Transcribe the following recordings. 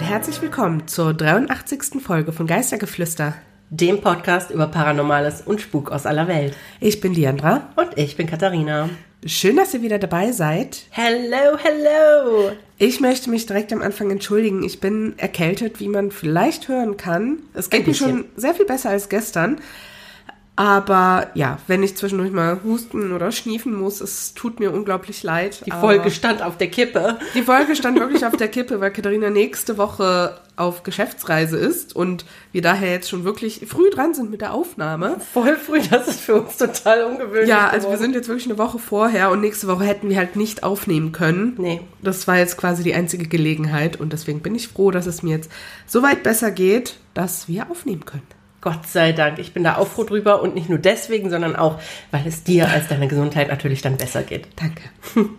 Und herzlich willkommen zur 83. Folge von Geistergeflüster. Dem Podcast über Paranormales und Spuk aus aller Welt. Ich bin Diandra. Und ich bin Katharina. Schön, dass ihr wieder dabei seid. Hello, hello. Ich möchte mich direkt am Anfang entschuldigen. Ich bin erkältet, wie man vielleicht hören kann. Es geht mir schon sehr viel besser als gestern. Aber ja, wenn ich zwischendurch mal husten oder schniefen muss, es tut mir unglaublich leid. Die Folge stand auf der Kippe. Die Folge stand wirklich auf der Kippe, weil Katharina nächste Woche auf Geschäftsreise ist und wir daher jetzt schon wirklich früh dran sind mit der Aufnahme. Voll früh, das ist für uns total ungewöhnlich. Ja, also geworden. wir sind jetzt wirklich eine Woche vorher und nächste Woche hätten wir halt nicht aufnehmen können. Nee. Das war jetzt quasi die einzige Gelegenheit und deswegen bin ich froh, dass es mir jetzt so weit besser geht, dass wir aufnehmen können. Gott sei Dank. Ich bin da auch froh drüber und nicht nur deswegen, sondern auch, weil es dir als deine Gesundheit natürlich dann besser geht. Danke.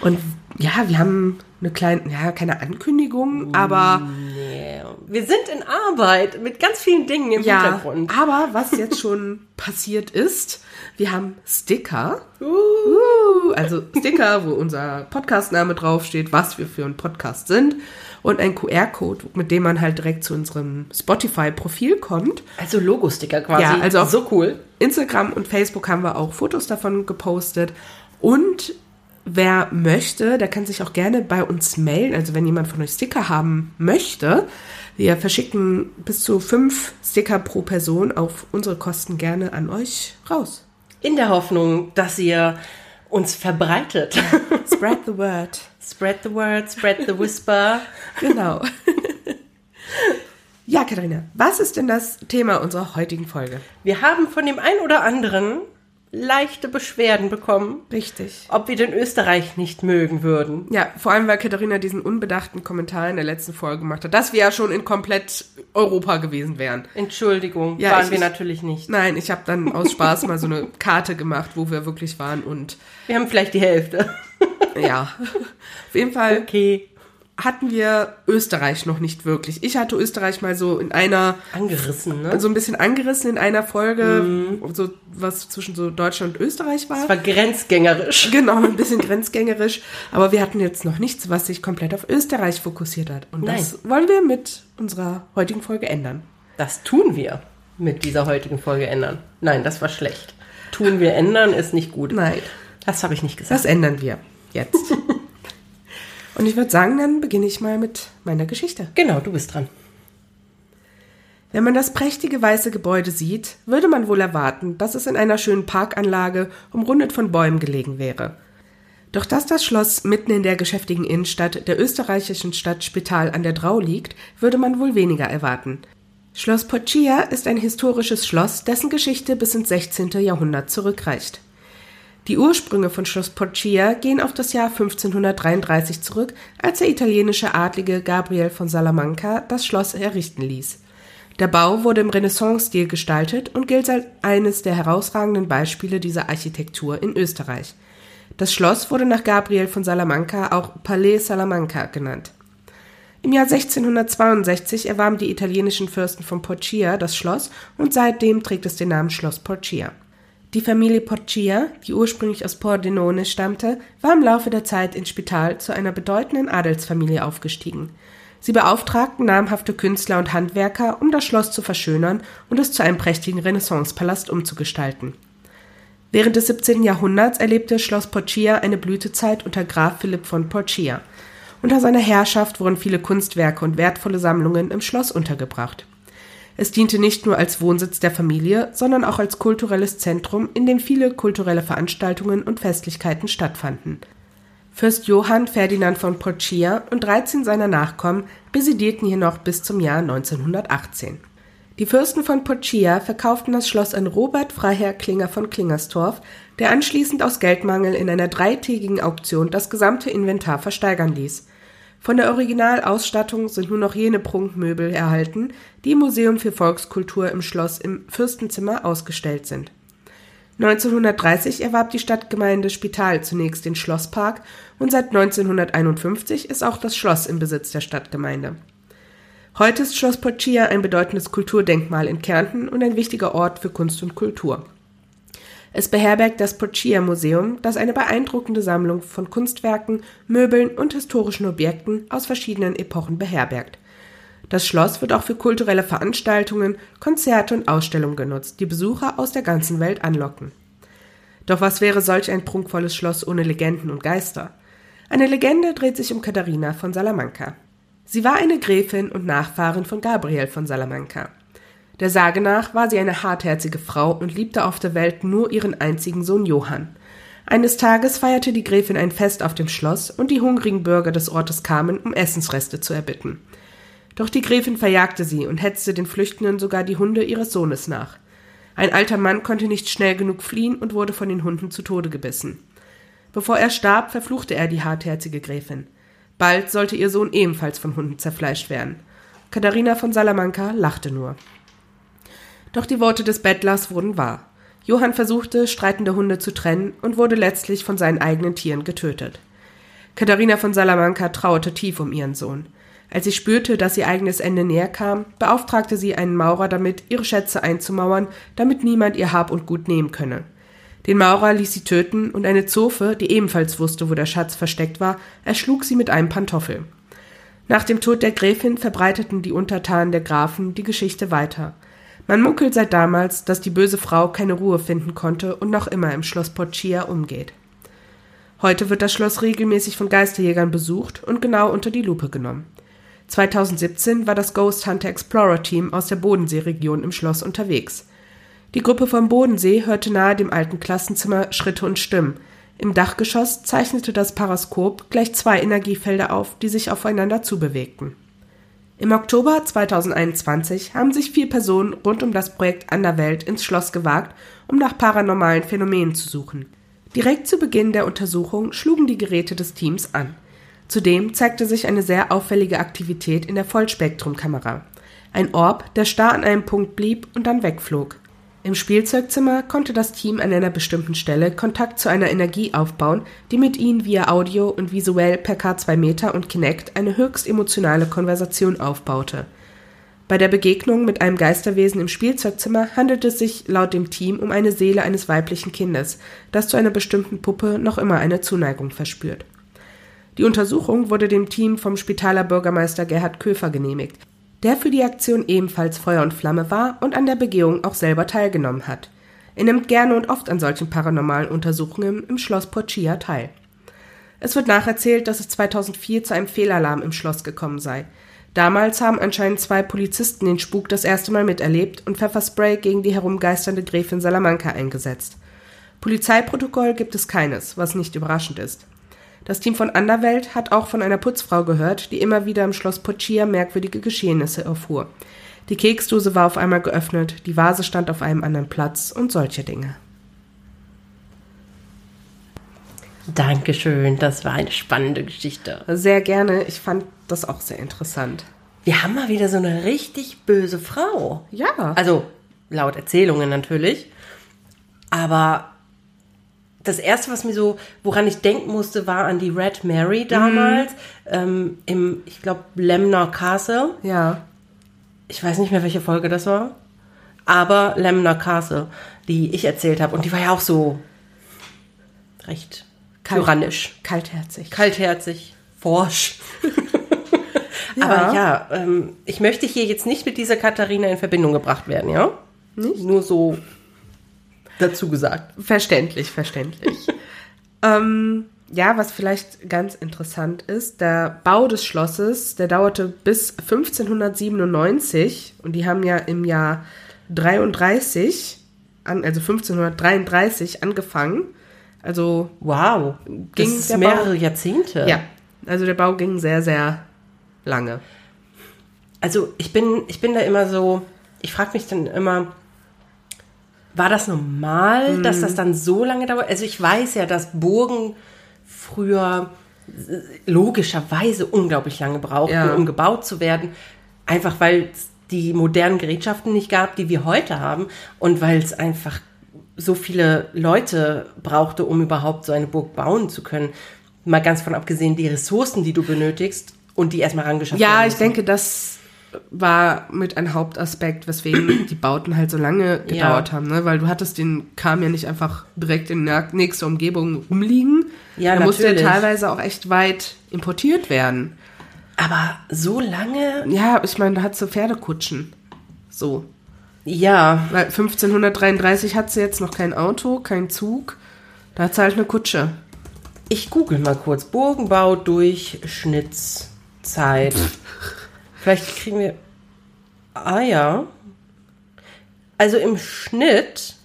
Und ja, wir haben eine kleine, ja, keine Ankündigung, aber. Nee. Wir sind in Arbeit mit ganz vielen Dingen im ja, Hintergrund. Aber was jetzt schon passiert ist, wir haben Sticker. Uh. Uh, also Sticker, wo unser Podcastname draufsteht, was wir für ein Podcast sind und ein QR-Code, mit dem man halt direkt zu unserem Spotify-Profil kommt. Also Logo-Sticker quasi. Ja, also so cool. Instagram und Facebook haben wir auch Fotos davon gepostet. Und wer möchte, der kann sich auch gerne bei uns melden. Also wenn jemand von euch Sticker haben möchte, wir verschicken bis zu fünf Sticker pro Person auf unsere Kosten gerne an euch raus. In der Hoffnung, dass ihr uns verbreitet. Spread the word. Spread the word, spread the whisper. genau. Ja, Katharina, was ist denn das Thema unserer heutigen Folge? Wir haben von dem einen oder anderen leichte Beschwerden bekommen. Richtig. Ob wir den Österreich nicht mögen würden. Ja, vor allem, weil Katharina diesen unbedachten Kommentar in der letzten Folge gemacht hat, dass wir ja schon in komplett Europa gewesen wären. Entschuldigung, ja, waren ich, wir natürlich nicht. Nein, ich habe dann aus Spaß mal so eine Karte gemacht, wo wir wirklich waren und... Wir haben vielleicht die Hälfte. Ja, auf jeden Fall... Okay hatten wir Österreich noch nicht wirklich. Ich hatte Österreich mal so in einer angerissen, ne? So ein bisschen angerissen in einer Folge, mm. so was zwischen so Deutschland und Österreich war. Es war grenzgängerisch. Genau, ein bisschen grenzgängerisch, aber wir hatten jetzt noch nichts, was sich komplett auf Österreich fokussiert hat und Nein. das wollen wir mit unserer heutigen Folge ändern. Das tun wir mit dieser heutigen Folge ändern. Nein, das war schlecht. Tun wir ändern ist nicht gut. Nein, das habe ich nicht gesagt. Das ändern wir jetzt. Und ich würde sagen, dann beginne ich mal mit meiner Geschichte. Genau, du bist dran. Wenn man das prächtige weiße Gebäude sieht, würde man wohl erwarten, dass es in einer schönen Parkanlage umrundet von Bäumen gelegen wäre. Doch dass das Schloss mitten in der geschäftigen Innenstadt der österreichischen Stadt Spital an der Drau liegt, würde man wohl weniger erwarten. Schloss Poccia ist ein historisches Schloss, dessen Geschichte bis ins 16. Jahrhundert zurückreicht. Die Ursprünge von Schloss Poccia gehen auf das Jahr 1533 zurück, als der italienische Adlige Gabriel von Salamanca das Schloss errichten ließ. Der Bau wurde im Renaissance-Stil gestaltet und gilt als eines der herausragenden Beispiele dieser Architektur in Österreich. Das Schloss wurde nach Gabriel von Salamanca auch Palais Salamanca genannt. Im Jahr 1662 erwarben die italienischen Fürsten von Poccia das Schloss und seitdem trägt es den Namen Schloss Poccia. Die Familie Porcia, die ursprünglich aus Pordenone stammte, war im Laufe der Zeit in Spital zu einer bedeutenden Adelsfamilie aufgestiegen. Sie beauftragten namhafte Künstler und Handwerker, um das Schloss zu verschönern und es zu einem prächtigen Renaissancepalast umzugestalten. Während des 17. Jahrhunderts erlebte Schloss Porcia eine Blütezeit unter Graf Philipp von Porcia. Unter seiner Herrschaft wurden viele Kunstwerke und wertvolle Sammlungen im Schloss untergebracht. Es diente nicht nur als Wohnsitz der Familie, sondern auch als kulturelles Zentrum, in dem viele kulturelle Veranstaltungen und Festlichkeiten stattfanden. Fürst Johann Ferdinand von Porcia und 13 seiner Nachkommen residierten hier noch bis zum Jahr 1918. Die Fürsten von Porcia verkauften das Schloss an Robert Freiherr Klinger von Klingerstorff, der anschließend aus Geldmangel in einer dreitägigen Auktion das gesamte Inventar versteigern ließ. Von der Originalausstattung sind nur noch jene Prunkmöbel erhalten, die im Museum für Volkskultur im Schloss im Fürstenzimmer ausgestellt sind. 1930 erwarb die Stadtgemeinde Spital zunächst den Schlosspark und seit 1951 ist auch das Schloss im Besitz der Stadtgemeinde. Heute ist Schloss Poccia ein bedeutendes Kulturdenkmal in Kärnten und ein wichtiger Ort für Kunst und Kultur. Es beherbergt das Porcia Museum, das eine beeindruckende Sammlung von Kunstwerken, Möbeln und historischen Objekten aus verschiedenen Epochen beherbergt. Das Schloss wird auch für kulturelle Veranstaltungen, Konzerte und Ausstellungen genutzt, die Besucher aus der ganzen Welt anlocken. Doch was wäre solch ein prunkvolles Schloss ohne Legenden und Geister? Eine Legende dreht sich um Katharina von Salamanca. Sie war eine Gräfin und Nachfahrin von Gabriel von Salamanca. Der Sage nach war sie eine hartherzige Frau und liebte auf der Welt nur ihren einzigen Sohn Johann. Eines Tages feierte die Gräfin ein Fest auf dem Schloss und die hungrigen Bürger des Ortes kamen, um Essensreste zu erbitten. Doch die Gräfin verjagte sie und hetzte den Flüchtenden sogar die Hunde ihres Sohnes nach. Ein alter Mann konnte nicht schnell genug fliehen und wurde von den Hunden zu Tode gebissen. Bevor er starb, verfluchte er die hartherzige Gräfin. Bald sollte ihr Sohn ebenfalls von Hunden zerfleischt werden. Katharina von Salamanca lachte nur. Doch die Worte des Bettlers wurden wahr. Johann versuchte, streitende Hunde zu trennen und wurde letztlich von seinen eigenen Tieren getötet. Katharina von Salamanca trauerte tief um ihren Sohn. Als sie spürte, dass ihr eigenes Ende näher kam, beauftragte sie einen Maurer damit, ihre Schätze einzumauern, damit niemand ihr Hab und Gut nehmen könne. Den Maurer ließ sie töten und eine Zofe, die ebenfalls wusste, wo der Schatz versteckt war, erschlug sie mit einem Pantoffel. Nach dem Tod der Gräfin verbreiteten die Untertanen der Grafen die Geschichte weiter. Man munkelt seit damals, dass die böse Frau keine Ruhe finden konnte und noch immer im Schloss Porcia umgeht. Heute wird das Schloss regelmäßig von Geisterjägern besucht und genau unter die Lupe genommen. 2017 war das Ghost Hunter Explorer Team aus der Bodenseeregion im Schloss unterwegs. Die Gruppe vom Bodensee hörte nahe dem alten Klassenzimmer Schritte und Stimmen. Im Dachgeschoss zeichnete das Paraskop gleich zwei Energiefelder auf, die sich aufeinander zubewegten. Im Oktober 2021 haben sich vier Personen rund um das Projekt Anderwelt ins Schloss gewagt, um nach paranormalen Phänomenen zu suchen. Direkt zu Beginn der Untersuchung schlugen die Geräte des Teams an. Zudem zeigte sich eine sehr auffällige Aktivität in der Vollspektrumkamera. Ein Orb, der starr an einem Punkt blieb und dann wegflog. Im Spielzeugzimmer konnte das Team an einer bestimmten Stelle Kontakt zu einer Energie aufbauen, die mit ihnen via Audio und visuell per K2 Meter und Kinect eine höchst emotionale Konversation aufbaute. Bei der Begegnung mit einem Geisterwesen im Spielzeugzimmer handelt es sich laut dem Team um eine Seele eines weiblichen Kindes, das zu einer bestimmten Puppe noch immer eine Zuneigung verspürt. Die Untersuchung wurde dem Team vom Spitaler Bürgermeister Gerhard Köfer genehmigt, der für die Aktion ebenfalls Feuer und Flamme war und an der Begehung auch selber teilgenommen hat. Er nimmt gerne und oft an solchen paranormalen Untersuchungen im Schloss Porcia teil. Es wird nacherzählt, dass es 2004 zu einem Fehlalarm im Schloss gekommen sei. Damals haben anscheinend zwei Polizisten den Spuk das erste Mal miterlebt und Pfefferspray gegen die herumgeisternde Gräfin Salamanca eingesetzt. Polizeiprotokoll gibt es keines, was nicht überraschend ist. Das Team von Anderwelt hat auch von einer Putzfrau gehört, die immer wieder im Schloss Pochia merkwürdige Geschehnisse erfuhr. Die Keksdose war auf einmal geöffnet, die Vase stand auf einem anderen Platz und solche Dinge. Dankeschön, das war eine spannende Geschichte. Sehr gerne, ich fand das auch sehr interessant. Wir haben mal wieder so eine richtig böse Frau. Ja. Also laut Erzählungen natürlich. Aber das erste, was mir so, woran ich denken musste, war an die Red Mary damals mhm. ähm, im, ich glaube, Lemner Castle. Ja. Ich weiß nicht mehr, welche Folge das war, aber Lemner Castle, die ich erzählt habe. Und die war ja auch so recht Kalt, tyrannisch. Kaltherzig. Kaltherzig, forsch. ja. Aber ja, ähm, ich möchte hier jetzt nicht mit dieser Katharina in Verbindung gebracht werden, ja? Nicht? Nur so dazu gesagt. Verständlich, verständlich. ähm, ja, was vielleicht ganz interessant ist, der Bau des Schlosses, der dauerte bis 1597 und die haben ja im Jahr 33, an, also 1533 angefangen. Also wow, ging das ist mehrere Bau, Jahrzehnte. Ja, also der Bau ging sehr, sehr lange. Also ich bin, ich bin da immer so, ich frage mich dann immer, war das normal, mhm. dass das dann so lange dauert? Also ich weiß ja, dass Burgen früher logischerweise unglaublich lange brauchten, ja. um gebaut zu werden. Einfach weil es die modernen Gerätschaften nicht gab, die wir heute haben. Und weil es einfach so viele Leute brauchte, um überhaupt so eine Burg bauen zu können. Mal ganz von abgesehen, die Ressourcen, die du benötigst und die erstmal rangeschafft werden. Ja, ich denke, das war mit ein Hauptaspekt, weswegen die Bauten halt so lange gedauert Ja. haben, ne? Weil du hattest den Kram ja nicht einfach direkt in der nächsten Umgebung rumliegen. Ja, da musste ja natürlich. teilweise auch echt weit importiert werden. Aber so lange? Ja, ich meine, da hat sie Pferdekutschen. So. Ja. Weil 1533 hat sie jetzt noch kein Auto, kein Zug. Da hat sie halt eine Kutsche. Ich google mal kurz. Burgenbau Durchschnittszeit. Vielleicht kriegen wir. Ah ja. Also im Schnitt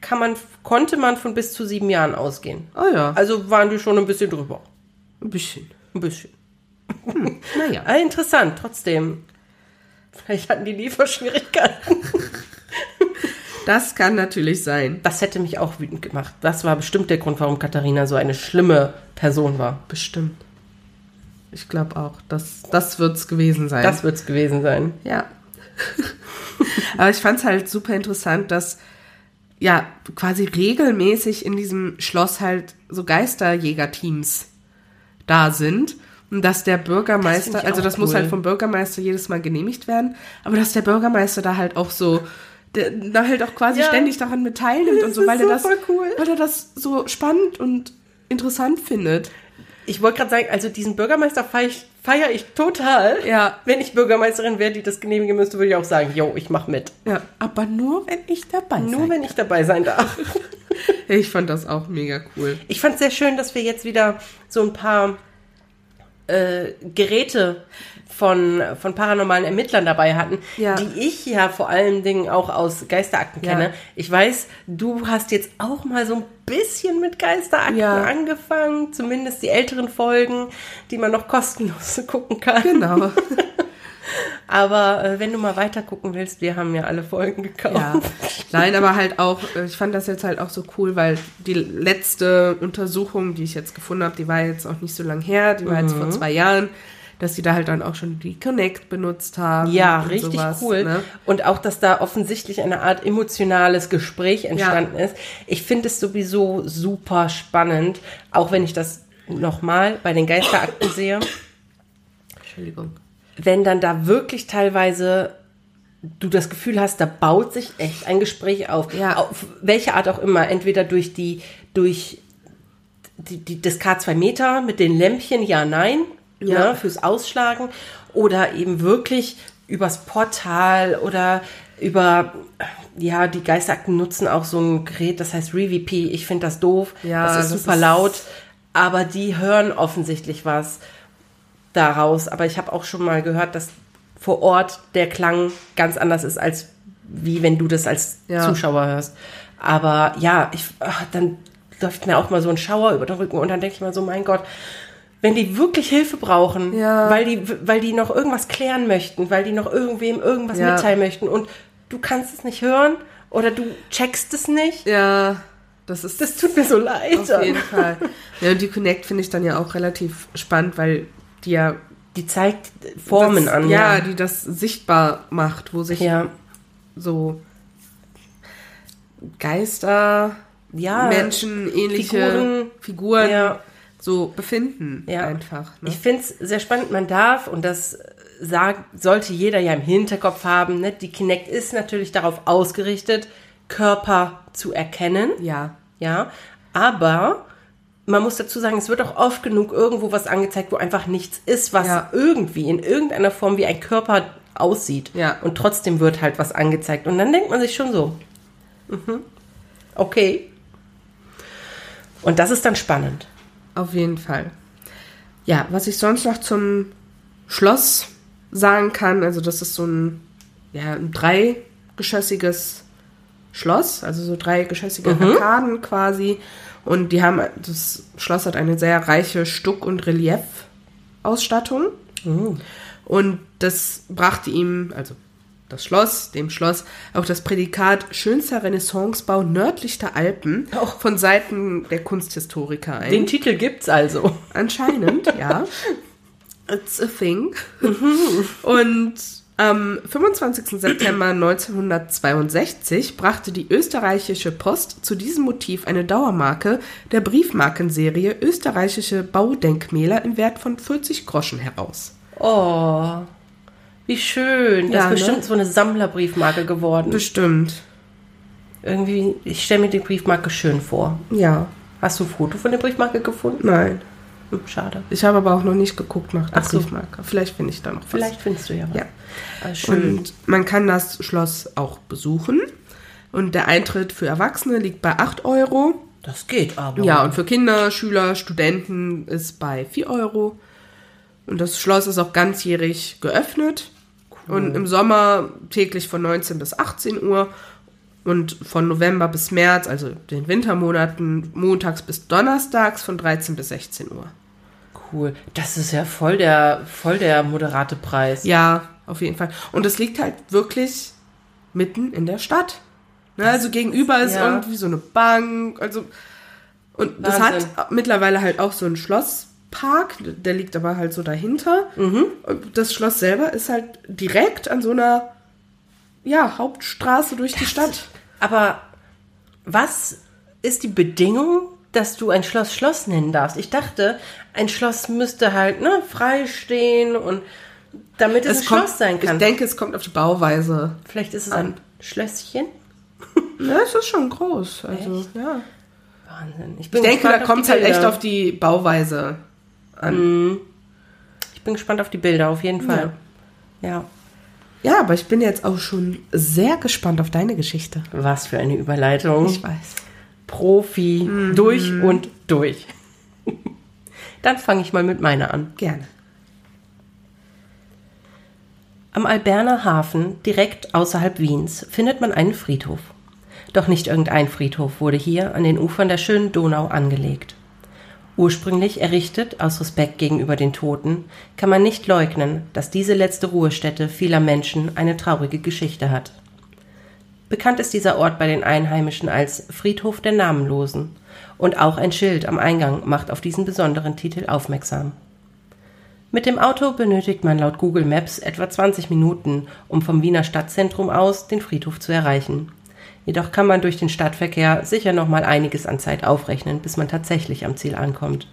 kann man, konnte man von bis zu sieben Jahren ausgehen. Oh ja, Also waren die schon ein bisschen drüber. ein bisschen. Ein bisschen. Naja. Ah, interessant, trotzdem. Vielleicht hatten die Lieferschwierigkeiten. Das kann natürlich sein. Das hätte mich auch wütend gemacht. Das war bestimmt der Grund, warum Katharina so eine schlimme Person war. Bestimmt. Ich glaube auch. Das, das wird es gewesen sein. Das wird's gewesen sein. Ja. Aber ich fand es halt super interessant, dass ja quasi regelmäßig in diesem Schloss halt so Geisterjägerteams da sind. Und dass der Das Bürgermeister, ich also das muss cool. halt vom Bürgermeister jedes Mal genehmigt werden, aber dass der Bürgermeister da halt auch so, der, da halt auch quasi Ja. ständig daran mit teilnimmt Das und so, weil er das, cool. weil er das so spannend und interessant findet. Ich wollte gerade sagen, also diesen Bürgermeister feiere ich, feier ich total. Ja. Wenn ich Bürgermeisterin wäre, die das genehmigen müsste, würde ich auch sagen, yo, ich mach mit. Ja, aber nur wenn ich dabei Nur sein wenn ich dabei sein darf. Ich fand das auch mega cool. Ich fand es sehr schön, dass wir jetzt wieder so ein paar äh, Geräte von, von paranormalen Ermittlern dabei hatten, Ja. die ich ja vor allen Dingen auch aus Geisterakten Ja. kenne. Ich weiß, du hast jetzt auch mal so ein bisschen mit Geisterakten Ja. angefangen, zumindest die älteren Folgen, die man noch kostenlos gucken kann. Genau. Aber äh, wenn du mal weiter gucken willst, wir haben ja alle Folgen gekauft. Ja. Nein, aber halt auch, äh, ich fand das jetzt halt auch so cool, weil die letzte Untersuchung, die ich jetzt gefunden habe, die war jetzt auch nicht so lang her, die war jetzt Mhm. vor zwei Jahren, dass die da halt dann auch schon die Connect benutzt haben. Ja, richtig sowas, cool. Ne? Und auch, dass da offensichtlich eine Art emotionales Gespräch entstanden ist. Ich finde es sowieso super spannend, auch wenn ich das nochmal bei den Geisterakten sehe, Entschuldigung. Wenn dann da wirklich teilweise du das Gefühl hast, da baut sich echt ein Gespräch auf. Ja. Auf welche Art auch immer. Entweder durch die, durch die, die, das K2 Meter mit den Lämpchen, ja, nein, Ja. Ne, fürs Ausschlagen. Oder eben wirklich übers Portal oder über, ja, die Geisterakten nutzen auch so ein Gerät, das heißt ReVP. Ich finde das doof. Ja, das ist das super ist- laut. Aber die hören offensichtlich was daraus. Aber ich habe auch schon mal gehört, dass vor Ort der Klang ganz anders ist, als wie wenn du das als Ja. Zuschauer hörst. Aber ja, ich, ach, dann läuft mir auch mal so ein Schauer über den Rücken und dann denke ich mal so, mein Gott, wenn die wirklich Hilfe brauchen, Ja. weil, die, weil die noch irgendwas klären möchten, weil die noch irgendwem irgendwas Ja. mitteilen möchten und du kannst es nicht hören oder du checkst es nicht, Ja, das ist das tut mir so leid. auf jeden Fall. Ja, und die Connect finde ich dann ja auch relativ spannend, weil die ja Die zeigt Formen das, an. Ja, die das sichtbar macht, wo sich ja. so Geister, Ja, Menschen, ähnliche Figuren. Figuren, Ja. so befinden Ja. einfach. Ne? Ich finde es sehr spannend. Man darf, und das sagt, sollte jeder ja im Hinterkopf haben, ne? die Kinect ist natürlich darauf ausgerichtet, Körper zu erkennen. ja, Ja, aber man muss dazu sagen, es wird auch oft genug irgendwo was angezeigt, wo einfach nichts ist, was Ja. irgendwie in irgendeiner Form wie ein Körper aussieht. Ja. Und trotzdem wird halt was angezeigt. Und dann denkt man sich schon so, mhm, okay. Und das ist dann spannend. auf jeden Fall. Ja, was ich sonst noch zum Schloss sagen kann, also das ist so ein, ja, ein dreigeschossiges Schloss, also so dreigeschossige Arkaden quasi. Und die haben, das Schloss hat eine sehr reiche Stuck- und Reliefausstattung. Und das brachte ihm, also das Schloss, dem Schloss, auch das Prädikat schönster Renaissancebau nördlich der Alpen Oh. von Seiten der Kunsthistoriker ein. Den Titel gibt's also. Anscheinend, ja. It's a thing. Und am 25. September 1962 brachte die österreichische Post zu diesem Motiv eine Dauermarke der Briefmarkenserie Österreichische Baudenkmäler im Wert von 40 Groschen heraus. Oh, Wie schön. Das Ja, ist ne? bestimmt so eine Sammlerbriefmarke geworden. Bestimmt. Irgendwie, ich stelle mir die Briefmarke schön vor. Ja. Hast du ein Foto von der Briefmarke gefunden? Nein. Hm, schade. Ich habe aber auch noch nicht geguckt nach der Ach so. Briefmarke. Vielleicht finde ich da noch was. Vielleicht findest du ja was. Ja. Ah, schön. Und man kann das Schloss auch besuchen. Und der Eintritt für Erwachsene liegt bei 8 Euro. das geht aber. Ja, und für Kinder, Schüler, Studenten ist bei 4 Euro. Und das Schloss ist auch ganzjährig geöffnet. Und im Sommer täglich von 19 bis 18 Uhr. Und von November bis März, also den Wintermonaten, montags bis donnerstags von 13 bis 16 Uhr. Cool. Das ist ja voll der, voll der moderate Preis. Ja, auf jeden Fall. Und es liegt halt wirklich mitten in der Stadt. Ne, also gegenüber ist Ja. irgendwie so eine Bank. Also und das Wahnsinn. hat mittlerweile halt auch so einen Schlosspark. Der liegt aber halt so dahinter. Mhm. Das Schloss selber ist halt direkt an so einer ja, Hauptstraße durch die Stadt. Aber was ist die Bedingung, dass du ein Schloss Schloss nennen darfst? Ich dachte, ein Schloss müsste halt ne, frei stehen und damit es, ein kommt, Schloss sein kann. Ich denke, es kommt auf die Bauweise. Vielleicht ist es ein Schlösschen. Ja, es ist schon groß. Also, ja. Wahnsinn. Ich, Ich denke, da kommt es halt echt auf die Bauweise an. Ich bin gespannt auf die Bilder, auf jeden Fall. Ja. Ja, aber ich bin jetzt auch schon sehr gespannt auf deine Geschichte. Was für eine Überleitung. Ich weiß. Profi. Durch und durch. Dann fange ich mal mit meiner an. Gerne. Am Alberner Hafen, direkt außerhalb Wiens, findet man einen Friedhof. Doch nicht irgendein Friedhof wurde hier an den Ufern der schönen Donau angelegt. Ursprünglich errichtet aus Respekt gegenüber den Toten, kann man nicht leugnen, dass diese letzte Ruhestätte vieler Menschen eine traurige Geschichte hat. Bekannt ist dieser Ort bei den Einheimischen als Friedhof der Namenlosen und auch ein Schild am Eingang macht auf diesen besonderen Titel aufmerksam. Mit dem Auto benötigt man laut Google Maps etwa 20 Minuten, um vom Wiener Stadtzentrum aus den Friedhof zu erreichen. Jedoch kann man durch den Stadtverkehr sicher noch mal einiges an Zeit aufrechnen, bis man tatsächlich am Ziel ankommt.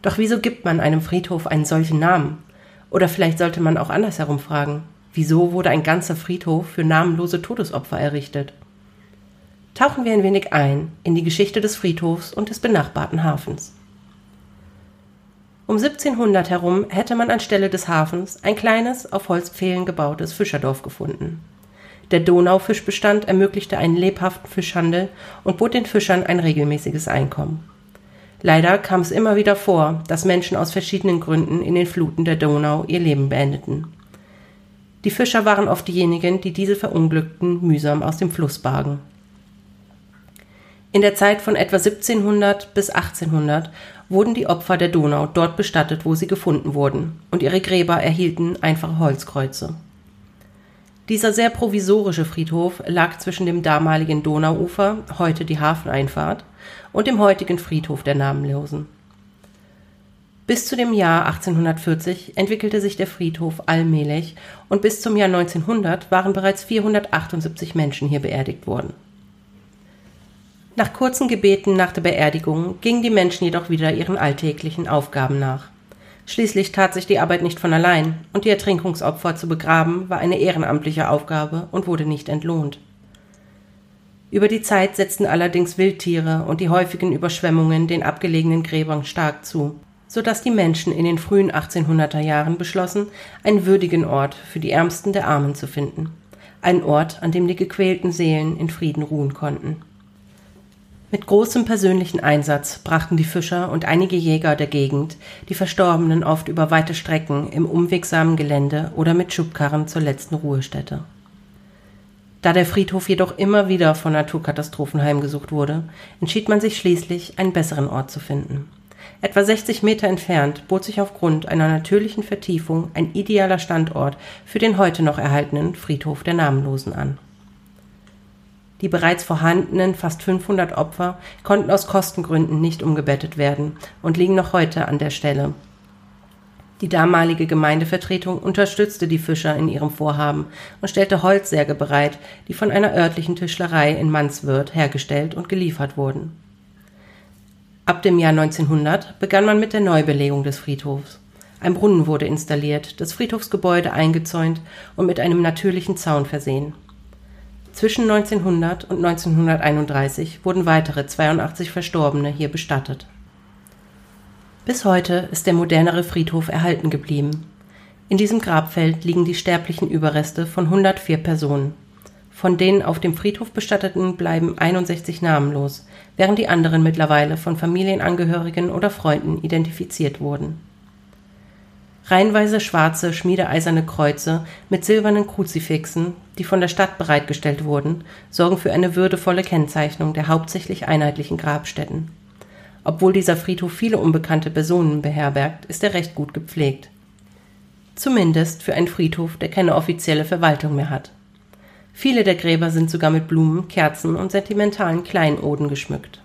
Doch wieso gibt man einem Friedhof einen solchen Namen? Oder vielleicht sollte man auch andersherum fragen, wieso wurde ein ganzer Friedhof für namenlose Todesopfer errichtet? Tauchen wir ein wenig ein in die Geschichte des Friedhofs und des benachbarten Hafens. Um 1700 herum hätte man anstelle des Hafens ein kleines, auf Holzpfählen gebautes Fischerdorf gefunden. Der Donaufischbestand ermöglichte einen lebhaften Fischhandel und bot den Fischern ein regelmäßiges Einkommen. Leider kam es immer wieder vor, dass Menschen aus verschiedenen Gründen in den Fluten der Donau ihr Leben beendeten. Die Fischer waren oft diejenigen, die diese Verunglückten mühsam aus dem Fluss bargen. In der Zeit von etwa 1700 bis 1800 wurden die Opfer der Donau dort bestattet, wo sie gefunden wurden, und ihre Gräber erhielten einfache Holzkreuze. Dieser sehr provisorische Friedhof lag zwischen dem damaligen Donauufer, heute die Hafeneinfahrt, und dem heutigen Friedhof der Namenlosen. Bis zu dem Jahr 1840 entwickelte sich der Friedhof allmählich und bis zum Jahr 1900 waren bereits 478 Menschen hier beerdigt worden. Nach kurzen Gebeten nach der Beerdigung gingen die Menschen jedoch wieder ihren alltäglichen Aufgaben nach. Schließlich tat sich die Arbeit nicht von allein, und die Ertrinkungsopfer zu begraben war eine ehrenamtliche Aufgabe und wurde nicht entlohnt. Über die Zeit setzten allerdings Wildtiere und die häufigen Überschwemmungen den abgelegenen Gräbern stark zu, so dass die Menschen in den frühen 1800er Jahren beschlossen, einen würdigen Ort für die Ärmsten der Armen zu finden. Ein Ort, an dem die gequälten Seelen in Frieden ruhen konnten. Mit großem persönlichen Einsatz brachten die Fischer und einige Jäger der Gegend die Verstorbenen oft über weite Strecken im umwegsamen Gelände oder mit Schubkarren zur letzten Ruhestätte. Da der Friedhof jedoch immer wieder von Naturkatastrophen heimgesucht wurde, entschied man sich schließlich, einen besseren Ort zu finden. Etwa 60 Meter entfernt bot sich aufgrund einer natürlichen Vertiefung ein idealer Standort für den heute noch erhaltenen Friedhof der Namenlosen an. Die bereits vorhandenen fast 500 Opfer konnten aus Kostengründen nicht umgebettet werden und liegen noch heute an der Stelle. Die damalige Gemeindevertretung unterstützte die Fischer in ihrem Vorhaben und stellte Holzsärge bereit, die von einer örtlichen Tischlerei in Manswürth hergestellt und geliefert wurden. Ab dem Jahr 1900 begann man mit der Neubelegung des Friedhofs. Ein Brunnen wurde installiert, das Friedhofsgebäude eingezäunt und mit einem natürlichen Zaun versehen. Zwischen 1900 und 1931 wurden weitere 82 Verstorbene hier bestattet. Bis heute ist der modernere Friedhof erhalten geblieben. In diesem Grabfeld liegen die sterblichen Überreste von 104 Personen. Von den auf dem Friedhof Bestatteten bleiben 61 namenlos, während die anderen mittlerweile von Familienangehörigen oder Freunden identifiziert wurden. Reihenweise schwarze, schmiedeeiserne Kreuze mit silbernen Kruzifixen, die von der Stadt bereitgestellt wurden, sorgen für eine würdevolle Kennzeichnung der hauptsächlich einheitlichen Grabstätten. Obwohl dieser Friedhof viele unbekannte Personen beherbergt, ist er recht gut gepflegt. Zumindest für einen Friedhof, der keine offizielle Verwaltung mehr hat. Viele der Gräber sind sogar mit Blumen, Kerzen und sentimentalen Kleinoden geschmückt.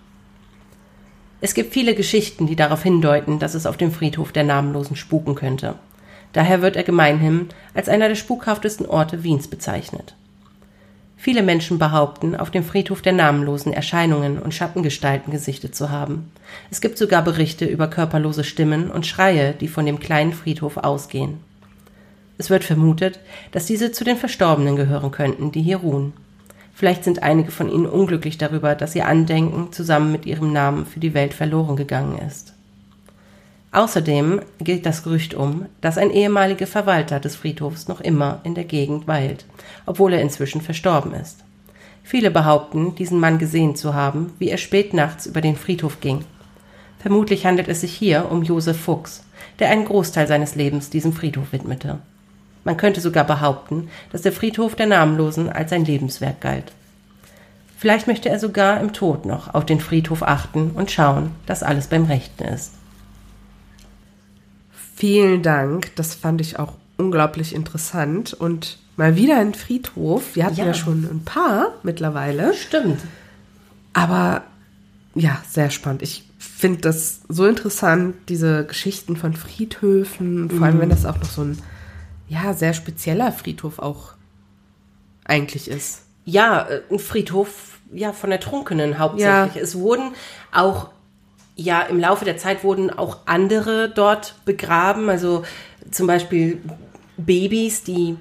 Es gibt viele Geschichten, die darauf hindeuten, dass es auf dem Friedhof der Namenlosen spuken könnte. Daher wird er gemeinhin als einer der spukhaftesten Orte Wiens bezeichnet. Viele Menschen behaupten, auf dem Friedhof der Namenlosen Erscheinungen und Schattengestalten gesichtet zu haben. Es gibt sogar Berichte über körperlose Stimmen und Schreie, die von dem kleinen Friedhof ausgehen. Es wird vermutet, dass diese zu den Verstorbenen gehören könnten, die hier ruhen. Vielleicht sind einige von ihnen unglücklich darüber, dass ihr Andenken zusammen mit ihrem Namen für die Welt verloren gegangen ist. Außerdem geht das Gerücht um, dass ein ehemaliger Verwalter des Friedhofs noch immer in der Gegend weilt, obwohl er inzwischen verstorben ist. Viele behaupten, diesen Mann gesehen zu haben, wie er spät nachts über den Friedhof ging. Vermutlich handelt es sich hier um Josef Fuchs, der einen Großteil seines Lebens diesem Friedhof widmete. Man könnte sogar behaupten, dass der Friedhof der Namenlosen als sein Lebenswerk galt. Vielleicht möchte er sogar im Tod noch auf den Friedhof achten und schauen, dass alles beim Rechten ist. Vielen Dank, das fand ich auch unglaublich interessant und mal wieder ein Friedhof. Wir hatten ja, ja schon ein paar mittlerweile. Stimmt. Aber ja, sehr spannend. Ich finde das so interessant, diese Geschichten von Friedhöfen, vor allem mhm. wenn das auch noch so ein ja, sehr spezieller Friedhof auch eigentlich ist. Ja, äh, ein Friedhof ja von der Trunkenen hauptsächlich. Ja. Es wurden auch ja im Laufe der Zeit wurden auch andere dort begraben, also zum Beispiel Babys, die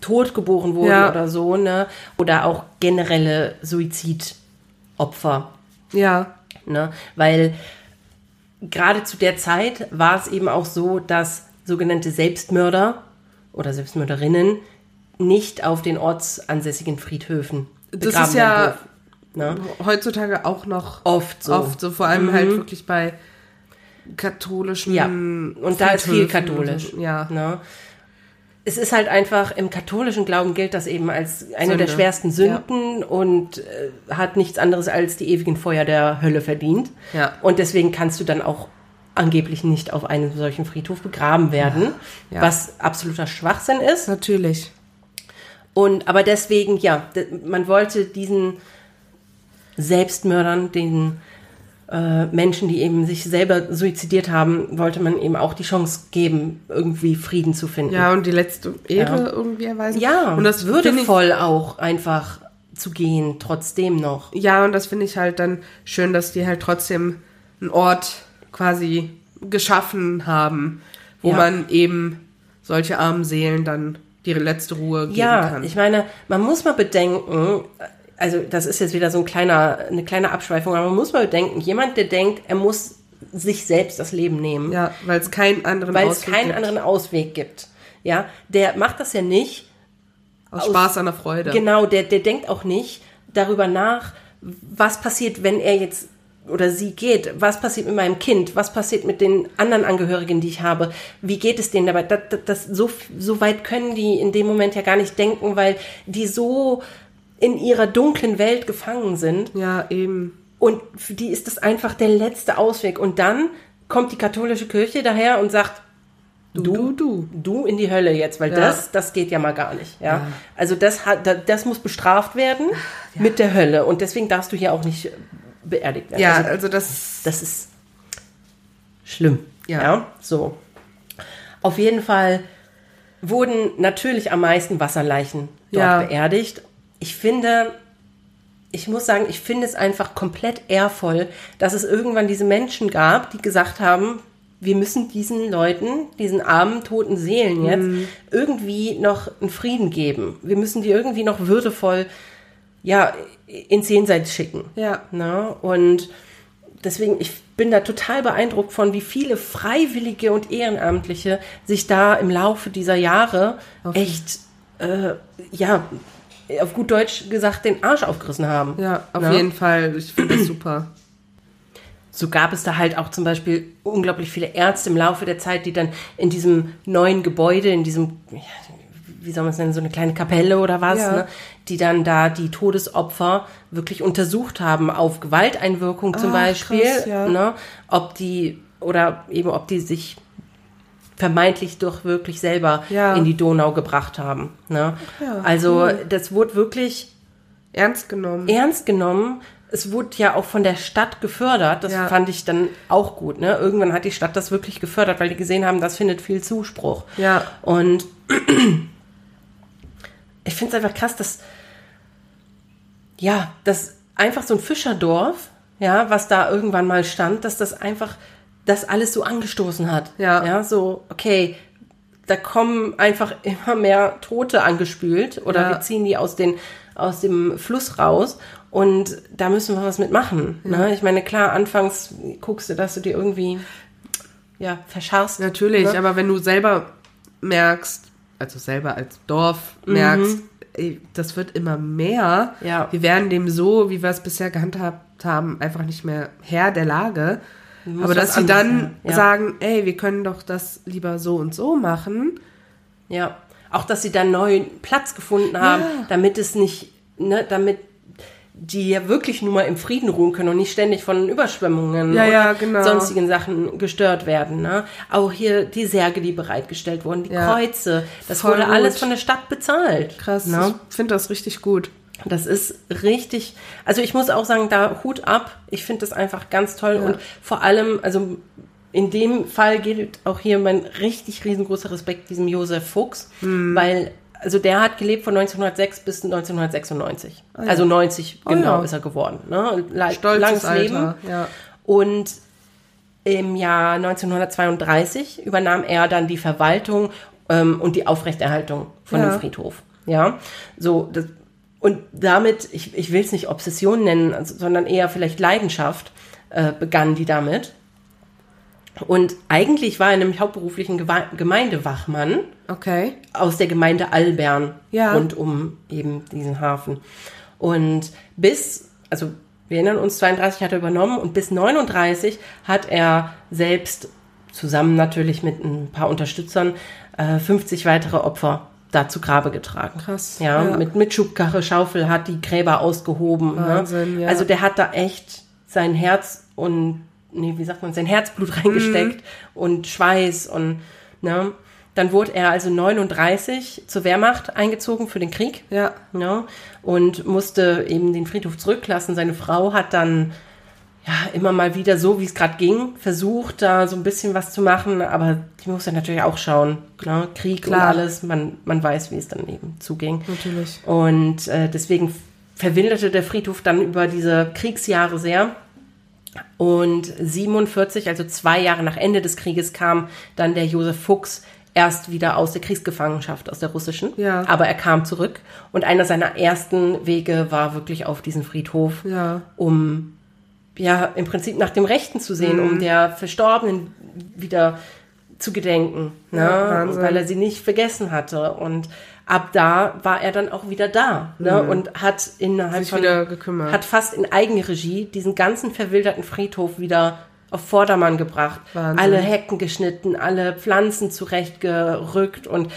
tot geboren wurden ja. oder so, ne? Oder auch generelle Suizidopfer. Ja. Ne? Weil gerade zu der Zeit war es eben auch so, dass sogenannte Selbstmörder oder Selbstmörderinnen nicht auf den ortsansässigen Friedhöfen begraben Das ist ja ne? heutzutage auch noch oft so. Oft so, vor allem halt mhm. halt wirklich bei katholischen. Ja, und da ist viel katholisch. Ja. Ne? Es ist halt einfach, im katholischen Glauben gilt das eben als eine Sünde. der schwersten Sünden ja. und äh, hat nichts anderes als die ewigen Feuer der Hölle verdient. Ja. Und deswegen kannst du dann auch angeblich nicht auf einem solchen Friedhof begraben werden, ja. was absoluter Schwachsinn ist. Natürlich. Und aber deswegen, ja, man wollte diesen Selbstmördern, den äh, Menschen, die eben sich selber suizidiert haben, wollte man eben auch die Chance geben, irgendwie Frieden zu finden. Ja, und die letzte Ehre ja. irgendwie erweisen. Ja, und das würde voll auch einfach zu gehen, trotzdem noch. Ja, und das finde ich halt dann schön, dass die halt trotzdem einen Ort quasi geschaffen haben, wo ja. man eben solche armen Seelen dann die letzte Ruhe geben ja, kann. Ja, ich meine, man muss mal bedenken, also das ist jetzt wieder so ein kleiner, eine kleine Abschweifung, aber man muss mal bedenken, jemand, der denkt, er muss sich selbst das Leben nehmen. Ja, weil es keinen anderen weil Ausweg es keinen gibt. anderen Ausweg gibt. Ja, der macht das ja nicht aus, aus Spaß an der Freude. Genau, der, der denkt auch nicht darüber nach, was passiert, wenn er jetzt oder sie geht, was passiert mit meinem Kind, was passiert mit den anderen Angehörigen, die ich habe, wie geht es denen dabei? Das, das, das, so, so weit können die in dem Moment ja gar nicht denken, weil die so in ihrer dunklen Welt gefangen sind. Ja, eben. Und für die ist das einfach der letzte Ausweg. Und dann kommt die katholische Kirche daher und sagt, du, du, du, du in die Hölle jetzt, weil ja. das, das geht ja mal gar nicht. Ja, ja. also das hat, das muss bestraft werden ja. mit der Hölle und deswegen darfst du hier auch nicht beerdigt werden. Ja, also, also das, das ist schlimm. Ja. ja. So. Auf jeden Fall wurden natürlich am meisten Wasserleichen dort ja. beerdigt. Ich finde, ich muss sagen, ich finde es einfach komplett ehrvoll, dass es irgendwann diese Menschen gab, die gesagt haben, wir müssen diesen Leuten, diesen armen, toten Seelen jetzt Mhm. irgendwie noch einen Frieden geben. Wir müssen die irgendwie noch würdevoll, ja, ins Jenseits schicken. Ja. Ne? Und deswegen, ich bin da total beeindruckt von, wie viele Freiwillige und Ehrenamtliche sich da im Laufe dieser Jahre echt, äh, ja, auf gut Deutsch gesagt, den Arsch aufgerissen haben. Ja, auf Ne? jeden Fall. Ich finde das super. So gab es da halt auch zum Beispiel unglaublich viele Ärzte im Laufe der Zeit, die dann in diesem neuen Gebäude, in diesem, ja, wie soll man es nennen, so eine kleine Kapelle oder was, Ja. ne, die dann da die Todesopfer wirklich untersucht haben auf Gewalteinwirkung zum Ah, Beispiel, krass, ja. ne, ob die oder eben ob die sich vermeintlich doch wirklich selber Ja. in die Donau gebracht haben. Ne? Also das wurde wirklich Ernst genommen. ernst genommen. Es wurde ja auch von der Stadt gefördert. Das Ja. fand ich dann auch gut. Ne? Irgendwann hat die Stadt das wirklich gefördert, weil die gesehen haben, das findet viel Zuspruch. Ja. Und ich finde es einfach krass, dass ja, dass einfach so ein Fischerdorf, ja, was da irgendwann mal stand, dass das einfach das alles so angestoßen hat. Ja. Ja, so, okay, da kommen einfach immer mehr Tote angespült oder Ja. wir ziehen die aus, den, aus dem Fluss raus und da müssen wir was mitmachen. Ne? Ich meine, klar, anfangs guckst du, dass du dir irgendwie ja, verscharrst. Natürlich, Ne? aber wenn du selber merkst, also selber als Dorf merkst, ey, das wird immer mehr. Mhm. Ja. Wir werden dem so, wie wir es bisher gehandhabt haben, einfach nicht mehr Herr der Lage. Aber dass sie dann ja. sagen, ey, wir können doch das lieber so und so machen. Ja, auch dass sie da neuen Platz gefunden haben, Ja. damit es nicht, ne, damit die ja wirklich nur mal im Frieden ruhen können und nicht ständig von Überschwemmungen Ja, oder ja, genau. sonstigen Sachen gestört werden. Ne? Auch hier die Särge, die bereitgestellt wurden, die Ja. Kreuze, das Voll wurde gut. alles von der Stadt bezahlt. Krass, Ne? ich finde das richtig gut. Das ist richtig, also ich muss auch sagen, da Hut ab. Ich finde das einfach ganz toll und vor allem, also in dem Fall gilt auch hier mein richtig riesengroßer Respekt diesem Josef Fuchs, Mhm. weil also der hat gelebt von 1906 bis 1996. Also 90 Oh genau ja. ist er geworden. Ne? Stolzes langes Alter. Leben. Ja. Und im Jahr 1932 übernahm er dann die Verwaltung ähm, und die Aufrechterhaltung von Ja. dem Friedhof. Ja, so das, und damit, ich, ich will es nicht Obsession nennen, also, sondern eher vielleicht Leidenschaft, äh, begann die damit. Und eigentlich war er nämlich hauptberuflich ein Gewa- Gemeindewachmann Okay. aus der Gemeinde Albern Ja. rund um eben diesen Hafen. Und bis, also wir erinnern uns, 32 hat er übernommen und bis 39 hat er selbst zusammen natürlich mit ein paar Unterstützern äh, 50 weitere Opfer da zu Grabe getragen. Krass, Ja, ja. mit, mit Schubkarre, Schaufel hat die Gräber ausgehoben. Wahnsinn, ne? ja. Also der hat da echt sein Herz und, nee, wie sagt man, sein Herzblut reingesteckt und Schweiß und, ne. Dann wurde er also 39 zur Wehrmacht eingezogen für den Krieg. Ja. Ja, und musste eben den Friedhof zurücklassen. Seine Frau hat dann ja immer mal wieder so, wie es gerade ging, versucht, da so ein bisschen was zu machen, aber die musste natürlich auch schauen. Ne? Krieg Klar. und alles, man, man weiß, wie es dann eben zuging. Natürlich. Und äh, deswegen verwilderte der Friedhof dann über diese Kriegsjahre sehr. Und 47, also zwei Jahre nach Ende des Krieges, kam dann der Josef Fuchs erst wieder aus der Kriegsgefangenschaft, aus der russischen. Ja. Aber er kam zurück. Und einer seiner ersten Wege war wirklich auf diesen Friedhof, Ja. um ja im Prinzip nach dem Rechten zu sehen, Mhm. um der Verstorbenen wieder zu gedenken, ne? Ja, weil er sie nicht vergessen hatte. Und ab da war er dann auch wieder da ne? und hat innerhalb Mhm. Sich von wieder gekümmert. hat fast in Eigenregie diesen ganzen verwilderten Friedhof wieder auf Vordermann gebracht. Wahnsinn. Alle Hecken geschnitten, alle Pflanzen zurechtgerückt und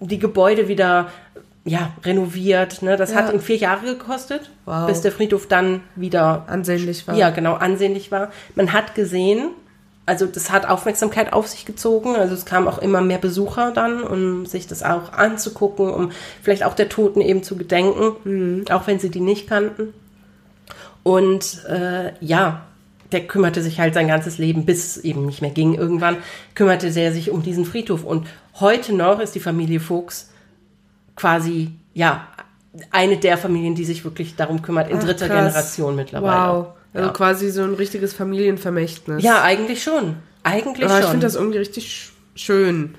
die Gebäude wieder ja, renoviert. Ne? Das Ja. hat ihn vier Jahre gekostet, Wow. bis der Friedhof dann wieder Ansehnlich war. ja, genau, ansehnlich war. Man hat gesehen, also das hat Aufmerksamkeit auf sich gezogen. Also es kamen auch immer mehr Besucher dann, um sich das auch anzugucken, um vielleicht auch der Toten eben zu gedenken, auch wenn sie die nicht kannten. Und äh, ja, der kümmerte sich halt sein ganzes Leben, bis es eben nicht mehr ging. Irgendwann kümmerte er sich um diesen Friedhof. Und heute noch ist die Familie Fuchs quasi, ja, eine der Familien, die sich wirklich darum kümmert, in Ach, dritter krass. Generation mittlerweile. Wow. Also Ja. quasi so ein richtiges Familienvermächtnis. Ja, eigentlich schon. Eigentlich Aber ich schon. finde das irgendwie richtig sch- schön.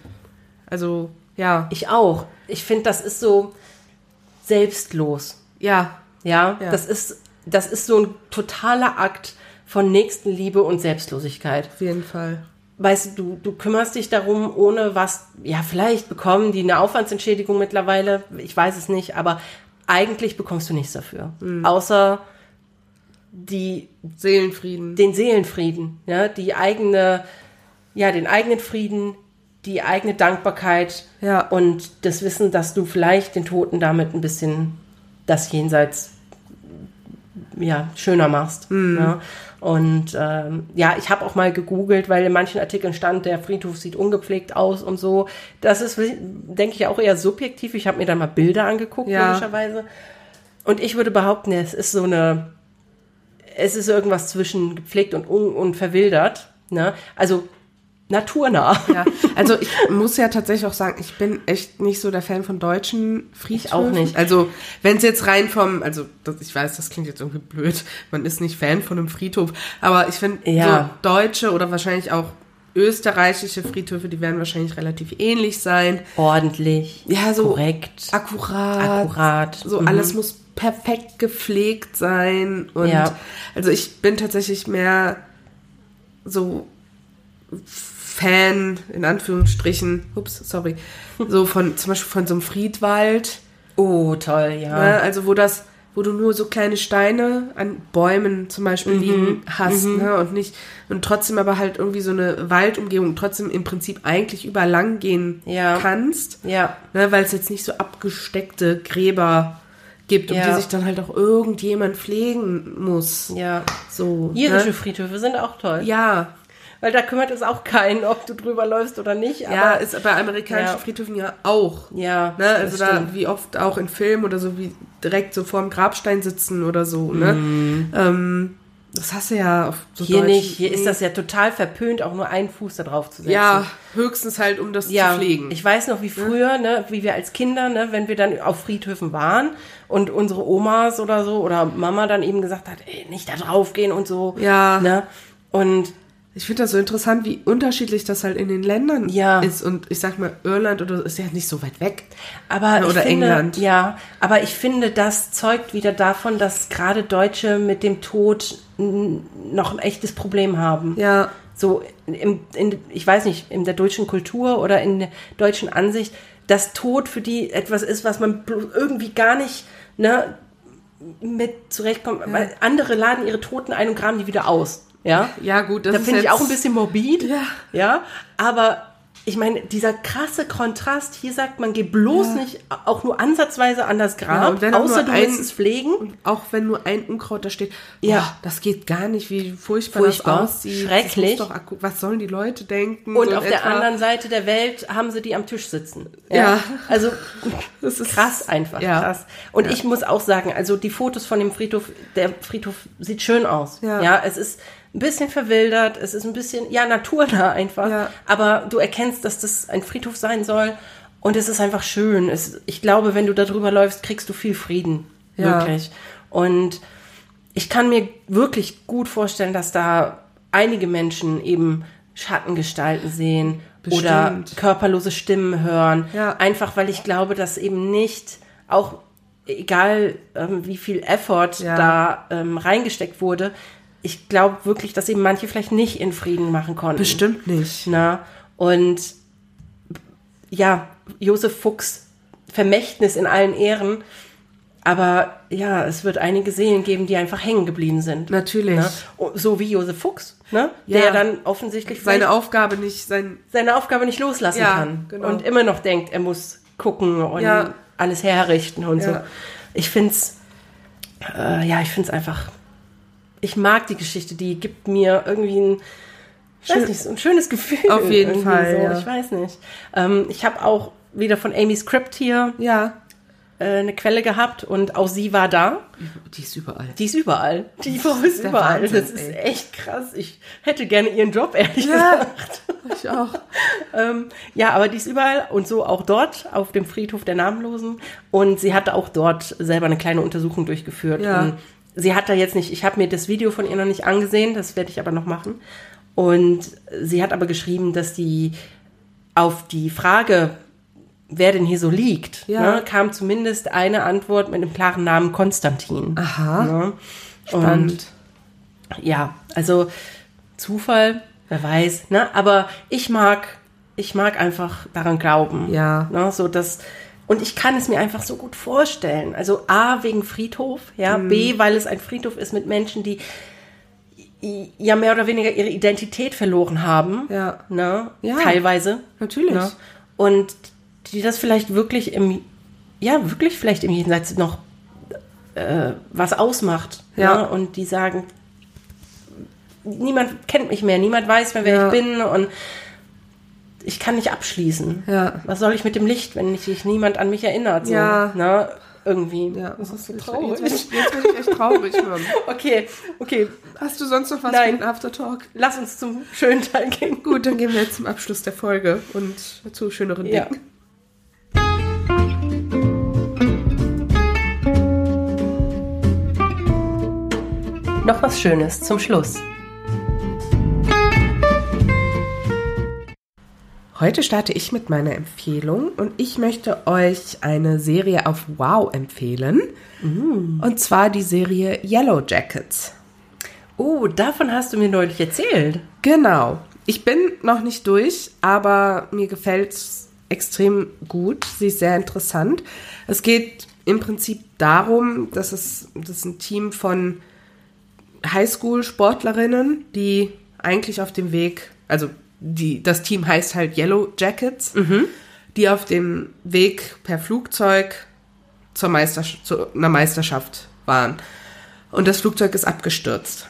Also, ja. ich auch. Ich finde, das ist so selbstlos. Ja. Ja, Ja. das ist das ist so ein totaler Akt von Nächstenliebe und Selbstlosigkeit. Auf jeden Fall. Weißt du, du kümmerst dich darum, ohne was, ja, vielleicht bekommen die eine Aufwandsentschädigung mittlerweile, ich weiß es nicht, aber eigentlich bekommst du nichts dafür. Außer die, Seelenfrieden. den Seelenfrieden, ja, die eigene, ja, den eigenen Frieden, die eigene Dankbarkeit Ja. und das Wissen, dass du vielleicht den Toten damit ein bisschen das Jenseits ja, schöner machst. Ja. Und ähm, ja, ich habe auch mal gegoogelt, weil in manchen Artikeln stand, der Friedhof sieht ungepflegt aus und so. Das ist, denke ich, auch eher subjektiv. Ich habe mir dann mal Bilder angeguckt, Ja. logischerweise. Und ich würde behaupten, es ist so eine, es ist irgendwas zwischen gepflegt und, un und verwildert. Ne? Also naturnah. Ja, also ich muss ja tatsächlich auch sagen, ich bin echt nicht so der Fan von deutschen Friedhöfen. auch nicht. Also wenn es jetzt rein vom, also das, ich weiß, das klingt jetzt irgendwie blöd, man ist nicht Fan von einem Friedhof, aber ich finde Ja. so deutsche oder wahrscheinlich auch österreichische Friedhöfe, die werden wahrscheinlich relativ ähnlich sein. Ordentlich. Ja, so korrekt. akkurat. Akkurat. So Mhm. alles muss perfekt gepflegt sein. Und Ja. also ich bin tatsächlich mehr so Fan, in Anführungsstrichen, ups, sorry, so von, zum Beispiel von so einem Friedwald, Oh, toll, ja. ne? also wo das, wo du nur so kleine Steine an Bäumen zum Beispiel Mhm. liegen hast, ne, und nicht, und trotzdem aber halt irgendwie so eine Waldumgebung, trotzdem im Prinzip eigentlich überall lang gehen Ja. kannst, Ja. ne, weil es jetzt nicht so abgesteckte Gräber gibt, um Ja. die sich dann halt auch irgendjemand pflegen muss. Ja. So. Irische ne? Friedhöfe sind auch toll. Ja, Weil da kümmert es auch keinen, ob du drüber läufst oder nicht. Ja, ist bei amerikanischen Ja. Friedhöfen ja auch. ja, Ne, also da, stimmt. wie oft auch in Filmen oder so, wie direkt so vorm Grabstein sitzen oder so, ne? Mhm. Ähm, das hast du ja auf so Hier deutschen- nicht. Hier ist das ja total verpönt, auch nur einen Fuß da drauf zu setzen. Ja, höchstens halt, um das ja, zu pflegen. ich weiß noch, wie früher, ne, wie wir als Kinder, ne, wenn wir dann auf Friedhöfen waren und unsere Omas oder so oder Mama dann eben gesagt hat, ey, nicht da drauf gehen und so. Ja. Ne? Und Ich finde das so interessant, wie unterschiedlich das halt in den Ländern Ja. ist. Und ich sag mal, Irland oder ist ja nicht so weit weg. Aber ich Oder finde, England. Ja, aber ich finde, das zeugt wieder davon, dass gerade Deutsche mit dem Tod noch ein echtes Problem haben. Ja, So, im, in, ich weiß nicht, in der deutschen Kultur oder in der deutschen Ansicht, dass Tod für die etwas ist, was man irgendwie gar nicht ne, mit zurechtkommt. Weil andere laden ihre Toten ein und graben die wieder aus. Ja, ja gut, das da finde ich auch ein bisschen morbid. Ja. Ja, aber ich meine, dieser krasse Kontrast, hier sagt man, geh bloß nicht auch nur ansatzweise an das Ja, Grab, auch außer du willst es pflegen. Auch wenn nur ein Unkraut da steht, Ja. boah, das geht gar nicht, wie furchtbar, Furchtbar, das aussieht. schrecklich. Das doch, was sollen die Leute denken? Und so auf in der etwa. anderen Seite der Welt haben sie die am Tisch sitzen. Ja. Also Das ist krass einfach, Ja. krass. Und ich muss auch sagen, also die Fotos von dem Friedhof, der Friedhof sieht schön aus. Ja. ja es ist ein bisschen verwildert, es ist ein bisschen, ja, naturnah einfach. Ja. Aber du erkennst, dass das ein Friedhof sein soll. Und es ist einfach schön. Es, ich glaube, wenn du da drüber läufst, kriegst du viel Frieden. Ja. Wirklich. Und ich kann mir wirklich gut vorstellen, dass da einige Menschen eben Schattengestalten sehen oder Bestimmt. körperlose Stimmen hören. Ja. Einfach weil ich glaube, dass eben nicht, auch egal ähm, wie viel Effort Ja. da ähm, reingesteckt wurde, ich glaube wirklich, dass eben manche vielleicht nicht in Frieden machen konnten. Bestimmt nicht. Na, und ja, Josef Fuchs, Vermächtnis in allen Ehren. Aber ja, es wird einige Seelen geben, die einfach hängen geblieben sind. Natürlich. Ne? So wie Josef Fuchs, ne? Ja. der dann offensichtlich Seine Aufgabe nicht, sein, seine Aufgabe nicht loslassen Ja, kann. genau. Und immer noch denkt, er muss gucken und Ja. alles herrichten und so. Ich find's, äh, ja, ich find's einfach, ich mag die Geschichte, die gibt mir irgendwie ein, Schön- nicht, ein schönes Gefühl. Auf jeden Fall, So. ja. Ich weiß nicht. Ähm, ich habe auch wieder von Amy Script hier ja, äh, eine Quelle gehabt und auch sie war da. die ist überall. Die ist überall. Die Frau ist der überall. Wahnsinn, das ist echt krass. Ich hätte gerne ihren Job, ehrlich Ja. gesagt. Ich auch. Ähm, ja, aber die ist überall und so auch dort auf dem Friedhof der Namenlosen. Und sie hatte auch dort selber eine kleine Untersuchung durchgeführt. Ja. Und sie hat da jetzt nicht, ich habe mir das Video von ihr noch nicht angesehen, das werde ich aber noch machen. Und sie hat aber geschrieben, dass die auf die Frage, wer denn hier so liegt, Ja. ne, kam zumindest eine Antwort mit dem klaren Namen Konstantin. Aha. Ne? Spannend. Und ja, also Zufall, wer weiß, ne? Aber ich mag, ich mag einfach daran glauben. Ja. Ne? So dass, und ich kann es mir einfach so gut vorstellen. Also A, wegen Friedhof, ja, Mhm. B, weil es ein Friedhof ist mit Menschen, die ja mehr oder weniger ihre Identität verloren haben. Ja. Ne? Ja. Teilweise. Natürlich. Ne? Und die das vielleicht wirklich im, ja, wirklich vielleicht im Jenseits noch äh, was ausmacht. Ja. Ne? Und die sagen, niemand kennt mich mehr, niemand weiß mehr, wer Ja. ich bin und ich kann nicht abschließen. Ja. Was soll ich mit dem Licht, wenn sich niemand an mich erinnert? So, Ja. Ne? Irgendwie. Ja, Das ist so Jetzt, traurig. jetzt bin ich echt traurig. Okay, okay. Hast du sonst noch was Nein. für den Aftertalk? Lass uns zum schönen Teil gehen. Gut, dann gehen wir jetzt zum Abschluss der Folge und zu schöneren Ja. Dingen. Noch was Schönes zum Schluss. Heute starte ich mit meiner Empfehlung und ich möchte euch eine Serie auf Wow empfehlen. Und zwar die Serie Yellow Jackets. Oh, davon hast du mir neulich erzählt. Genau. Ich bin noch nicht durch, aber mir gefällt es extrem gut. Sie ist sehr interessant. Es geht im Prinzip darum, dass es das ist ein Team von Highschool-Sportlerinnen, die eigentlich auf dem Weg, also die, das Team heißt halt Yellow Jackets, die auf dem Weg per Flugzeug zur Meister, zu einer Meisterschaft waren. Und das Flugzeug ist abgestürzt.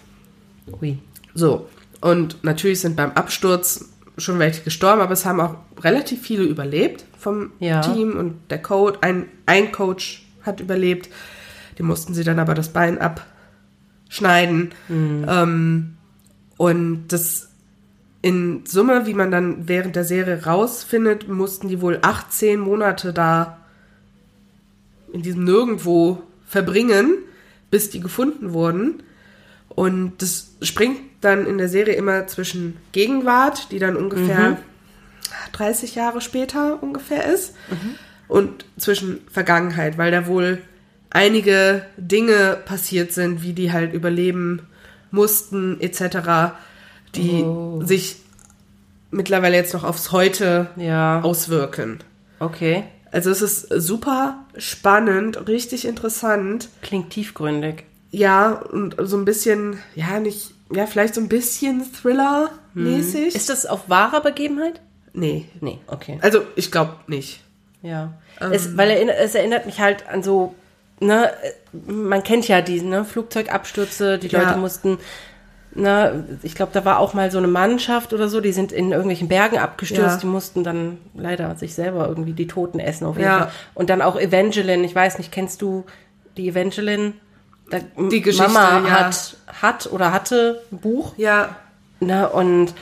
Ui. So, und natürlich sind beim Absturz schon welche gestorben, aber es haben auch relativ viele überlebt vom Ja. Team und der Coach, ein, ein Coach hat überlebt, dem mussten sie dann aber das Bein abschneiden. Ähm, und das in Summe, wie man dann während der Serie rausfindet, mussten die wohl 18 Monate da in diesem Nirgendwo verbringen, bis die gefunden wurden. Und das springt dann in der Serie immer zwischen Gegenwart, die dann ungefähr 30 Jahre später ungefähr ist, und zwischen Vergangenheit, weil da wohl einige Dinge passiert sind, wie die halt überleben mussten, etc., die Oh. sich mittlerweile jetzt noch aufs Heute Ja. auswirken. Okay. Also es ist super spannend, richtig interessant. Klingt tiefgründig. Ja, und so ein bisschen, ja, nicht, ja, vielleicht so ein bisschen Thriller-mäßig. Ist das auf wahrer Begebenheit? Nee. Nee, okay. Also, ich glaube nicht. Ja. es, weil erinner- es erinnert mich halt an so, ne, man kennt ja die ne, Flugzeugabstürze, die Ja. Leute mussten, ne, ich glaube, da war auch mal so eine Mannschaft oder so, die sind in irgendwelchen Bergen abgestürzt, Ja. die mussten dann leider sich selber irgendwie die Toten essen auf jeden Ja. Fall. Und dann auch Evangeline, ich weiß nicht, kennst du die Evangeline? Da, Die Geschichte, Mama ja. hat, hat oder hatte ein Buch, Ja. ne, und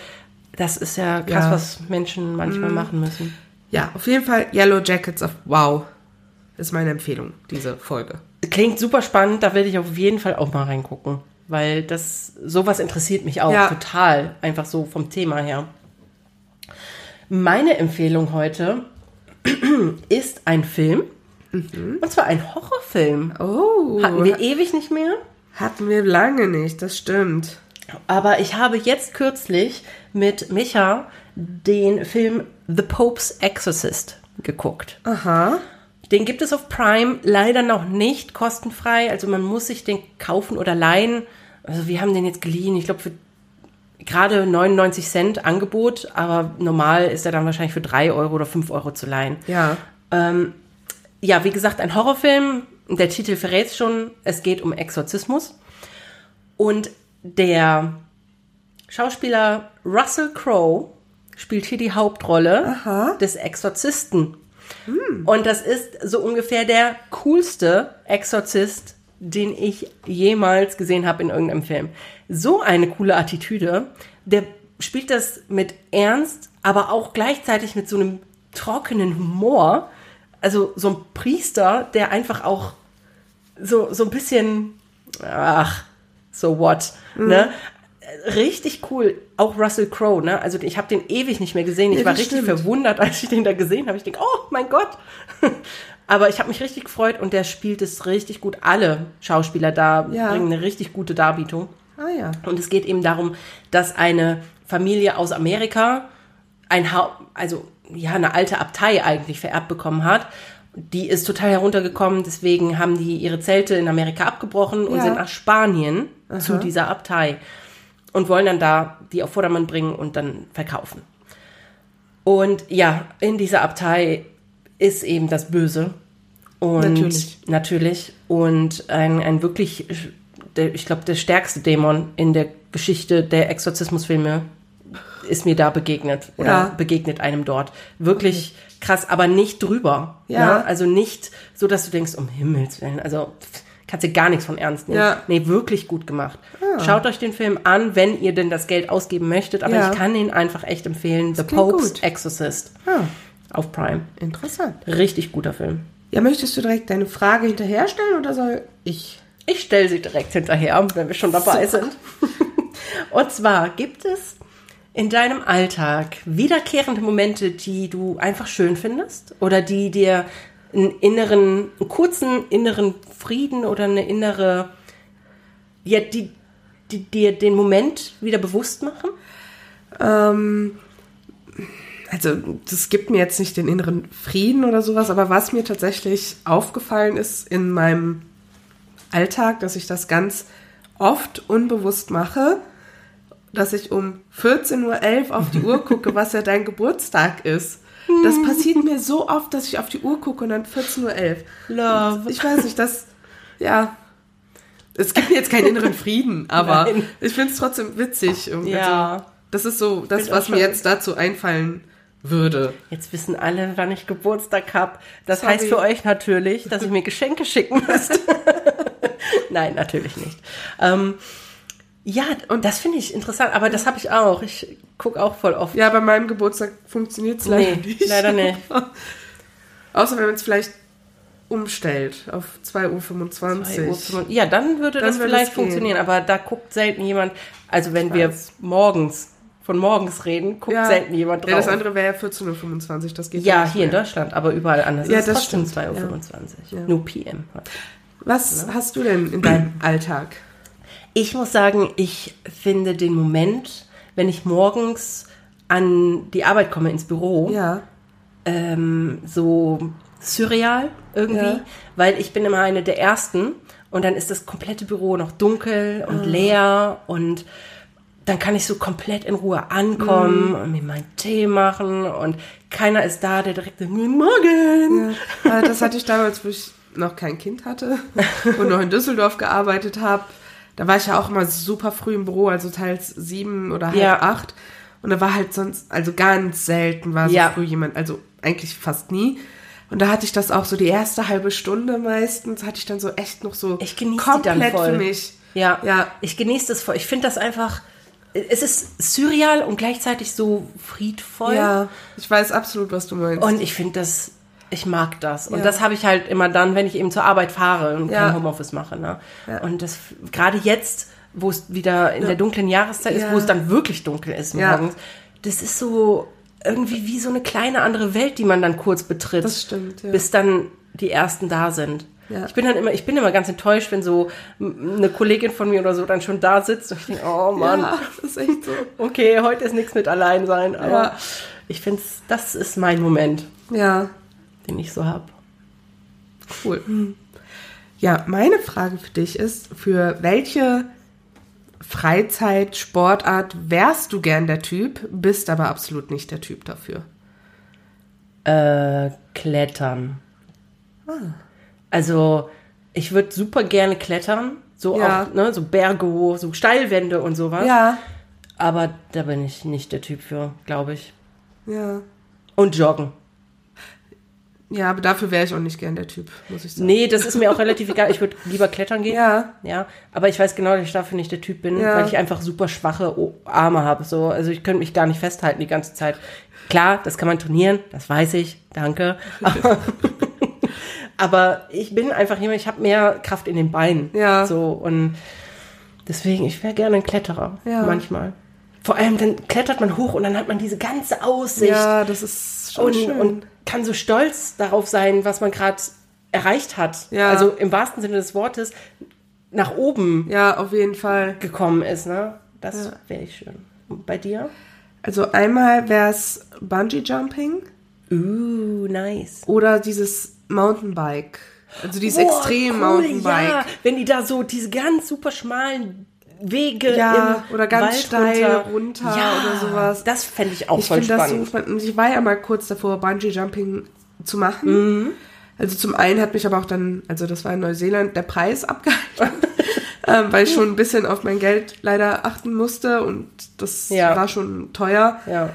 das ist ja krass. Mhm. was Menschen manchmal machen müssen. Ja, auf jeden Fall Yellow Jackets of Wow ist meine Empfehlung, diese Folge. Klingt super spannend, da werde ich auf jeden Fall auch mal reingucken. Weil das, sowas interessiert mich auch Ja. total. Einfach so vom Thema her. Meine Empfehlung heute ist ein Film. Und zwar ein Horrorfilm. Oh, Hatten wir ewig nicht mehr. hatten wir lange nicht, das stimmt. Aber ich habe jetzt kürzlich mit Micha den Film The Pope's Exorcist geguckt. Aha. Den gibt es auf Prime leider noch nicht kostenfrei. Also man muss sich den kaufen oder leihen. Also wir haben den jetzt geliehen. Ich glaube für gerade 99 Cent Angebot, aber normal ist er dann wahrscheinlich für 3 Euro oder 5 Euro zu leihen. Ja. Ja, wie gesagt, ein Horrorfilm. Der Titel verrät schon. Es geht um Exorzismus. Und der Schauspieler Russell Crowe spielt hier die Hauptrolle des Exorzisten. Und das ist so ungefähr der coolste Exorzist, den ich jemals gesehen habe in irgendeinem Film. So eine coole Attitüde. Der spielt das mit Ernst, aber auch gleichzeitig mit so einem trockenen Humor. Also so ein Priester, der einfach auch so, so ein bisschen, ach, so what, ne? Richtig cool. Auch Russell Crowe, ne? Also ich habe den ewig nicht mehr gesehen. Ich Ja, war richtig stimmt. verwundert, als ich den da gesehen habe. Ich denke, oh mein Gott. Aber ich habe mich richtig gefreut und der spielt es richtig gut. Alle Schauspieler da Ja. bringen eine richtig gute Darbietung. Ah ja. Und es geht eben darum, dass eine Familie aus Amerika ein ha also ja eine alte Abtei eigentlich vererbt bekommen hat. Die ist total heruntergekommen, deswegen haben die ihre Zelte in Amerika abgebrochen und Ja. sind nach Spanien zu dieser Abtei und wollen dann da die auf Vordermann bringen und dann verkaufen. Und ja, in dieser Abtei ist eben das Böse. Und Natürlich. natürlich. Und ein, ein wirklich, ich glaube, der stärkste Dämon in der Geschichte der Exorzismusfilme ist mir da begegnet oder Ja. begegnet einem dort. Wirklich krass, aber nicht drüber. Ja. Ne? Also nicht so, dass du denkst, um Himmels Willen, also pff, kannst du gar nichts von ernst nehmen. Ja. Nee, wirklich gut gemacht. Schaut euch den Film an, wenn ihr denn das Geld ausgeben möchtet, aber Ja. ich kann ihn einfach echt empfehlen. The Pope's gut. Exorcist Ah, auf Prime. interessant. Richtig guter Film. Ja, möchtest du direkt deine Frage hinterher stellen oder soll ich? Ich stelle sie direkt hinterher, wenn wir schon dabei Super. sind. Und zwar gibt es in deinem Alltag wiederkehrende Momente, die du einfach schön findest oder die dir einen inneren, einen kurzen inneren Frieden oder eine innere, ja, die, die dir den Moment wieder bewusst machen? Ähm, also, das gibt mir jetzt nicht den inneren Frieden oder sowas, aber was mir tatsächlich aufgefallen ist in meinem Alltag, dass ich das ganz oft unbewusst mache, dass ich um 14.11 Uhr auf die Uhr gucke, was ja dein Geburtstag ist. Das passiert mir so oft, dass ich auf die Uhr gucke und dann 14.11 Uhr. Love. Ich weiß nicht, das, ja. Es gibt mir jetzt keinen inneren Frieden, aber Nein. ich finde es trotzdem witzig. Ja. Also, das ist so das, was mir jetzt dazu einfallen würde. Jetzt wissen alle, wann ich Geburtstag habe. Das Sorry. heißt für euch natürlich, dass ihr mir Geschenke schicken müsst. Nein, natürlich nicht. Ähm, ja, und das finde ich interessant, aber das habe ich auch. Ich gucke auch voll oft. Ja, bei meinem Geburtstag funktioniert es leider Nee, nicht. leider nicht. Außer wenn man es vielleicht umstellt auf 2.25 Uhr. 2.05 Uhr. Ja, dann würde Dann das würde vielleicht funktionieren, aber da guckt selten jemand, also wenn wir morgens, von morgens reden, guckt Ja. selten jemand drauf. Ja, das andere wäre ja 14.25 Uhr, das geht ja, nicht hier in mehr. Deutschland, aber überall anders. Ja, das trotzdem stimmt. 2.25 Uhr. Ja. Nur PM. Was hast du denn in deinem Alltag? Ich muss sagen, ich finde den Moment, wenn ich morgens an die Arbeit komme, ins Büro, Ja. ähm, so surreal irgendwie, Ja. weil ich bin immer eine der Ersten und dann ist das komplette Büro noch dunkel und leer und dann kann ich so komplett in Ruhe ankommen und mir meinen Tee machen und keiner ist da, der direkt sagt, Guten Morgen. Ja, das hatte ich damals, wo ich noch kein Kind hatte und noch in Düsseldorf gearbeitet habe. Da war ich ja auch immer super früh im Büro, also teils sieben oder halb Ja. acht. Und da war halt sonst, also ganz selten war so Ja. früh jemand, also eigentlich fast nie. Und da hatte ich das auch so die erste halbe Stunde meistens, hatte ich dann so echt noch so Ich komplett für mich. Ja, Ja. ich genieße das voll. Ich finde das einfach, es ist surreal und gleichzeitig so friedvoll. Ja, ich weiß absolut, was du meinst. Und ich finde das, ich mag das. Und Ja. das habe ich halt immer dann, wenn ich eben zur Arbeit fahre und Ja. kein Homeoffice mache. Ne? Ja. Und das gerade jetzt, wo es wieder in der dunklen Jahreszeit ist, wo es dann wirklich dunkel ist morgens, das ist so irgendwie wie so eine kleine andere Welt, die man dann kurz betritt. Das stimmt. Bis dann die ersten da sind. Ja. Ich bin dann immer, ich bin immer ganz enttäuscht, wenn so eine Kollegin von mir oder so dann schon da sitzt und ich denke, oh Mann, ja, das ist echt so. okay, heute ist nichts mit allein sein, aber Ja. ich finde, das ist mein Moment, Ja, den ich so habe. Cool. Ja, meine Frage für dich ist, für welche Freizeit, Sportart wärst du gern der Typ, bist aber absolut nicht der Typ dafür? Äh, Klettern. Ah. Also, ich würde super gerne klettern, so Ja. auch, ne, so Berge hoch, so Steilwände und sowas. Ja. Aber da bin ich nicht der Typ für, glaube ich. Ja. Und joggen. Ja, aber dafür wäre ich auch nicht gern der Typ, muss ich sagen. Nee, das ist mir auch relativ egal. Ich würde lieber klettern gehen. Ja. Ja, aber ich weiß genau, dass ich dafür nicht der Typ bin, Ja. weil ich einfach super schwache Arme habe. So, also ich könnte mich gar nicht festhalten die ganze Zeit. Klar, das kann man trainieren, das weiß ich, danke. Aber, aber ich bin einfach jemand, ich habe mehr Kraft in den Beinen. Ja. So und Deswegen, ich wäre gerne ein Kletterer. Ja. Manchmal. Vor allem, dann klettert man hoch und dann hat man diese ganze Aussicht. Ja, das ist schon und, schön. und kann so stolz darauf sein, was man gerade erreicht hat. Ja. Also im wahrsten Sinne des Wortes nach oben ja, auf jeden Fall. gekommen ist. Ne? Das Ja. wäre ich schön. Und bei dir? Also einmal wäre es Bungee Jumping Uh, nice. oder dieses Mountainbike. Also dieses Boah, extrem cool, Mountainbike. Ja, wenn die da so diese ganz super schmalen Wege Ja, im oder ganz Wald steil runter, runter ja, oder sowas. Das fände ich auch Ich voll so spannend. Und Ich war ja mal kurz davor, Bungee Jumping zu machen. Mhm. Also zum einen hat mich aber auch dann, also das war in Neuseeland, der Preis abgehalten, ähm, weil ich schon ein bisschen auf mein Geld leider achten musste und das Ja. war schon teuer. ja.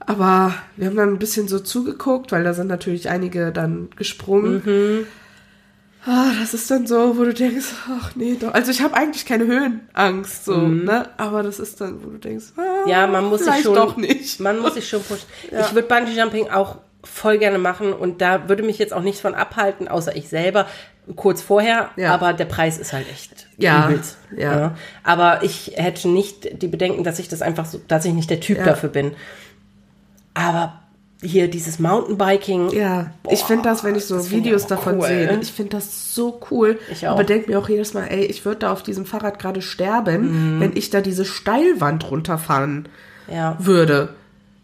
Aber wir haben dann ein bisschen so zugeguckt, weil da sind natürlich einige dann gesprungen. Mhm. Ah, das ist dann so, wo du denkst, ach nee, doch. Also ich habe eigentlich keine Höhenangst, so, ne? Aber das ist dann, wo du denkst, ah, Mhm. Ja, man muss sich schon. doch nicht. Man muss sich schon pushen. Ich würde Bungee Jumping auch voll gerne machen und da würde mich jetzt auch nichts von abhalten, außer ich selber kurz vorher. Ja. Aber der Preis ist halt echt Ja, übelst. ja. Aber ich hätte nicht die Bedenken, dass ich das einfach so, dass ich nicht der Typ Ja. dafür bin. Aber hier dieses Mountainbiking. Ja, ich finde das, wenn ich so ich Videos auch davon cool. sehe, ich finde das so cool. Ich auch. Aber denke mir auch jedes Mal, ey, ich würde da auf diesem Fahrrad gerade sterben, Mhm. wenn ich da diese Steilwand runterfahren Ja. würde.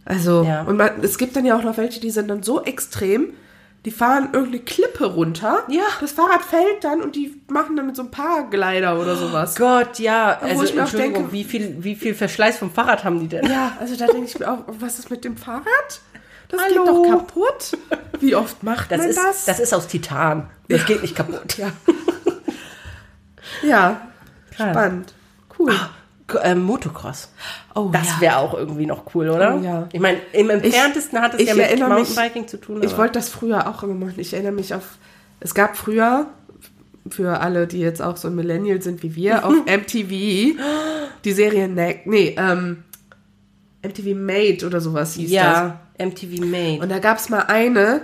Also, Ja. und man, es gibt dann ja auch noch welche, die sind dann so extrem, die fahren irgendeine Klippe runter. Ja. Das Fahrrad fällt dann und die machen dann mit so einem Paraglider oder sowas. Gott, ja. Wo Also, ich mir auch denke- wie viel, wie viel Verschleiß vom Fahrrad haben die denn? Ja, also da denke ich mir auch, was ist mit dem Fahrrad? Das Hallo. geht doch kaputt. Wie oft macht Das man ist, das? das ist aus Titan. Das geht nicht kaputt. Ja. ja, spannend. Cool. K- ähm, Motocross. Oh, Das ja. wäre auch irgendwie noch cool, oder? Oh, ja. Ich meine, im entferntesten hat es ich ja mit erinnere mich- Mountainbiking zu tun. Ich wollte das früher auch immer machen. Ich erinnere mich auf. Es gab früher, für alle, die jetzt auch so ein Millennial sind wie wir, auf MTV die Serie Ne- Nee, ähm, MTV Made oder sowas hieß das. ja, MTV Made. Und da gab es mal eine,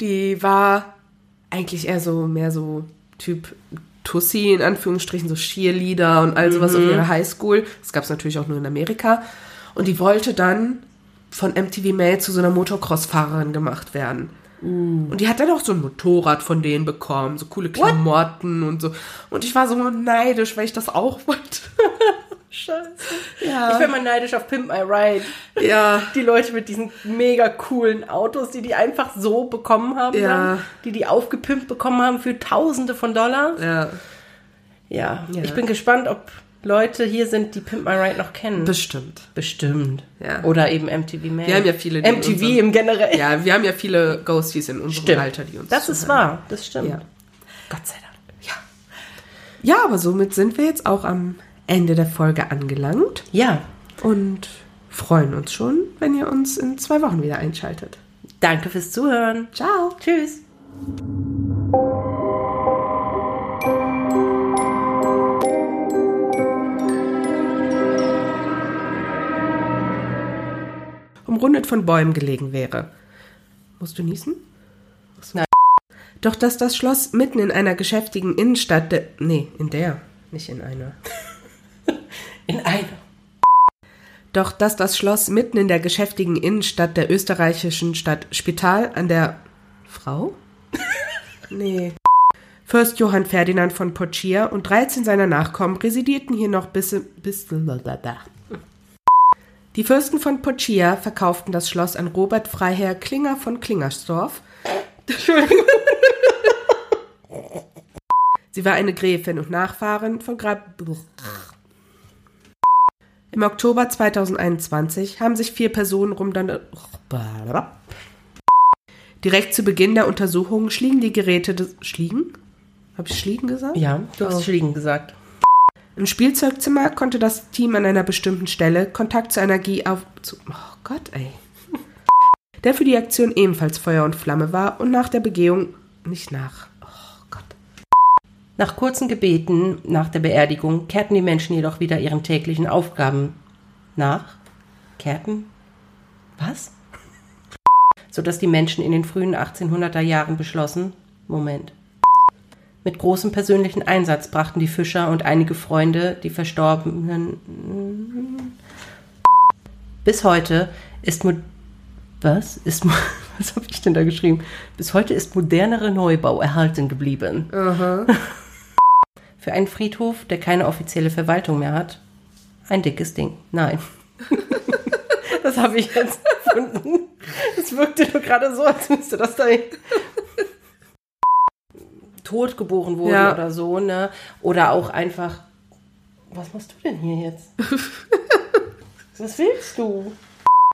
die war eigentlich eher so mehr so Typ Tussi, in Anführungsstrichen, so Cheerleader und all sowas auf ihrer Highschool. Das gab es natürlich auch nur in Amerika. Und die wollte dann von MTV Made zu so einer Motocross-Fahrerin gemacht werden. Und die hat dann auch so ein Motorrad von denen bekommen, so coole Klamotten und so. Und ich war so neidisch, weil ich das auch wollte. Scheiße. Ja. Ich bin mal neidisch auf Pimp My Ride. Ja. Die Leute mit diesen mega coolen Autos, die die einfach so bekommen haben, Ja. dann, die die aufgepimpt bekommen haben für Tausende von Dollars. Ja. Ja. Ja. Ich bin gespannt, ob Leute hier sind, die Pimp My Ride noch kennen. Bestimmt. Bestimmt. Ja. Oder eben MTV Made. Wir haben ja viele, MTV unserem- im generell. Ja, wir haben ja viele Ghosties in unserem Stimmt. Alter, die uns Das ist zuhören. wahr, das stimmt. Ja. Gott sei Dank. Ja, aber somit sind wir jetzt auch am Ende der Folge angelangt Ja, und freuen uns schon, wenn ihr uns in zwei Wochen wieder einschaltet. danke fürs Zuhören. Ciao! Tschüss. Umrundet von Bäumen gelegen wäre. Musst du niesen? Nein. Doch dass das Schloss mitten in einer geschäftigen Innenstadt. Nee, in der. Nicht in einer. In einer. Doch dass das Schloss mitten in der geschäftigen Innenstadt der österreichischen Stadt Spital an der Frau? Nee. Fürst Johann Ferdinand von Poitiers und 13 seiner Nachkommen residierten hier noch bis, bis Die Fürsten von Poitiers verkauften das Schloss an Robert Freiherr Klinger von Klingersdorf. Entschuldigung. Sie war eine Gräfin und Nachfahrin von Grab. Im Oktober 2021 haben sich vier Personen rum dann. Direkt zu Beginn der Untersuchung schliegen die Geräte des. Schliegen? Habe ich Schliegen gesagt? Ja, du Oh. hast Schliegen gesagt. Im Spielzeugzimmer konnte das Team an einer bestimmten Stelle Kontakt zur Energie auf. Zu, oh Gott, ey. Der für die Aktion ebenfalls Feuer und Flamme war und nach der Begehung. Nicht nach. Nach kurzen Gebeten nach der Beerdigung kehrten die Menschen jedoch wieder ihren täglichen Aufgaben nach. Kehrten? Was? Sodass die Menschen in den frühen 1800er Jahren beschlossen, Moment. Mit großem persönlichen Einsatz brachten die Fischer und einige Freunde die Verstorbenen. Bis heute ist mo was ist mo- was habe ich denn da geschrieben? Bis heute ist modernere Neubau erhalten geblieben. Für einen Friedhof, der keine offizielle Verwaltung mehr hat, ein dickes Ding. Nein. das habe ich jetzt erfunden. Es wirkte nur gerade so, als müsste das da tot geboren wurde Ja. oder so, ne? Oder auch einfach. Was machst du denn hier jetzt? Was willst du?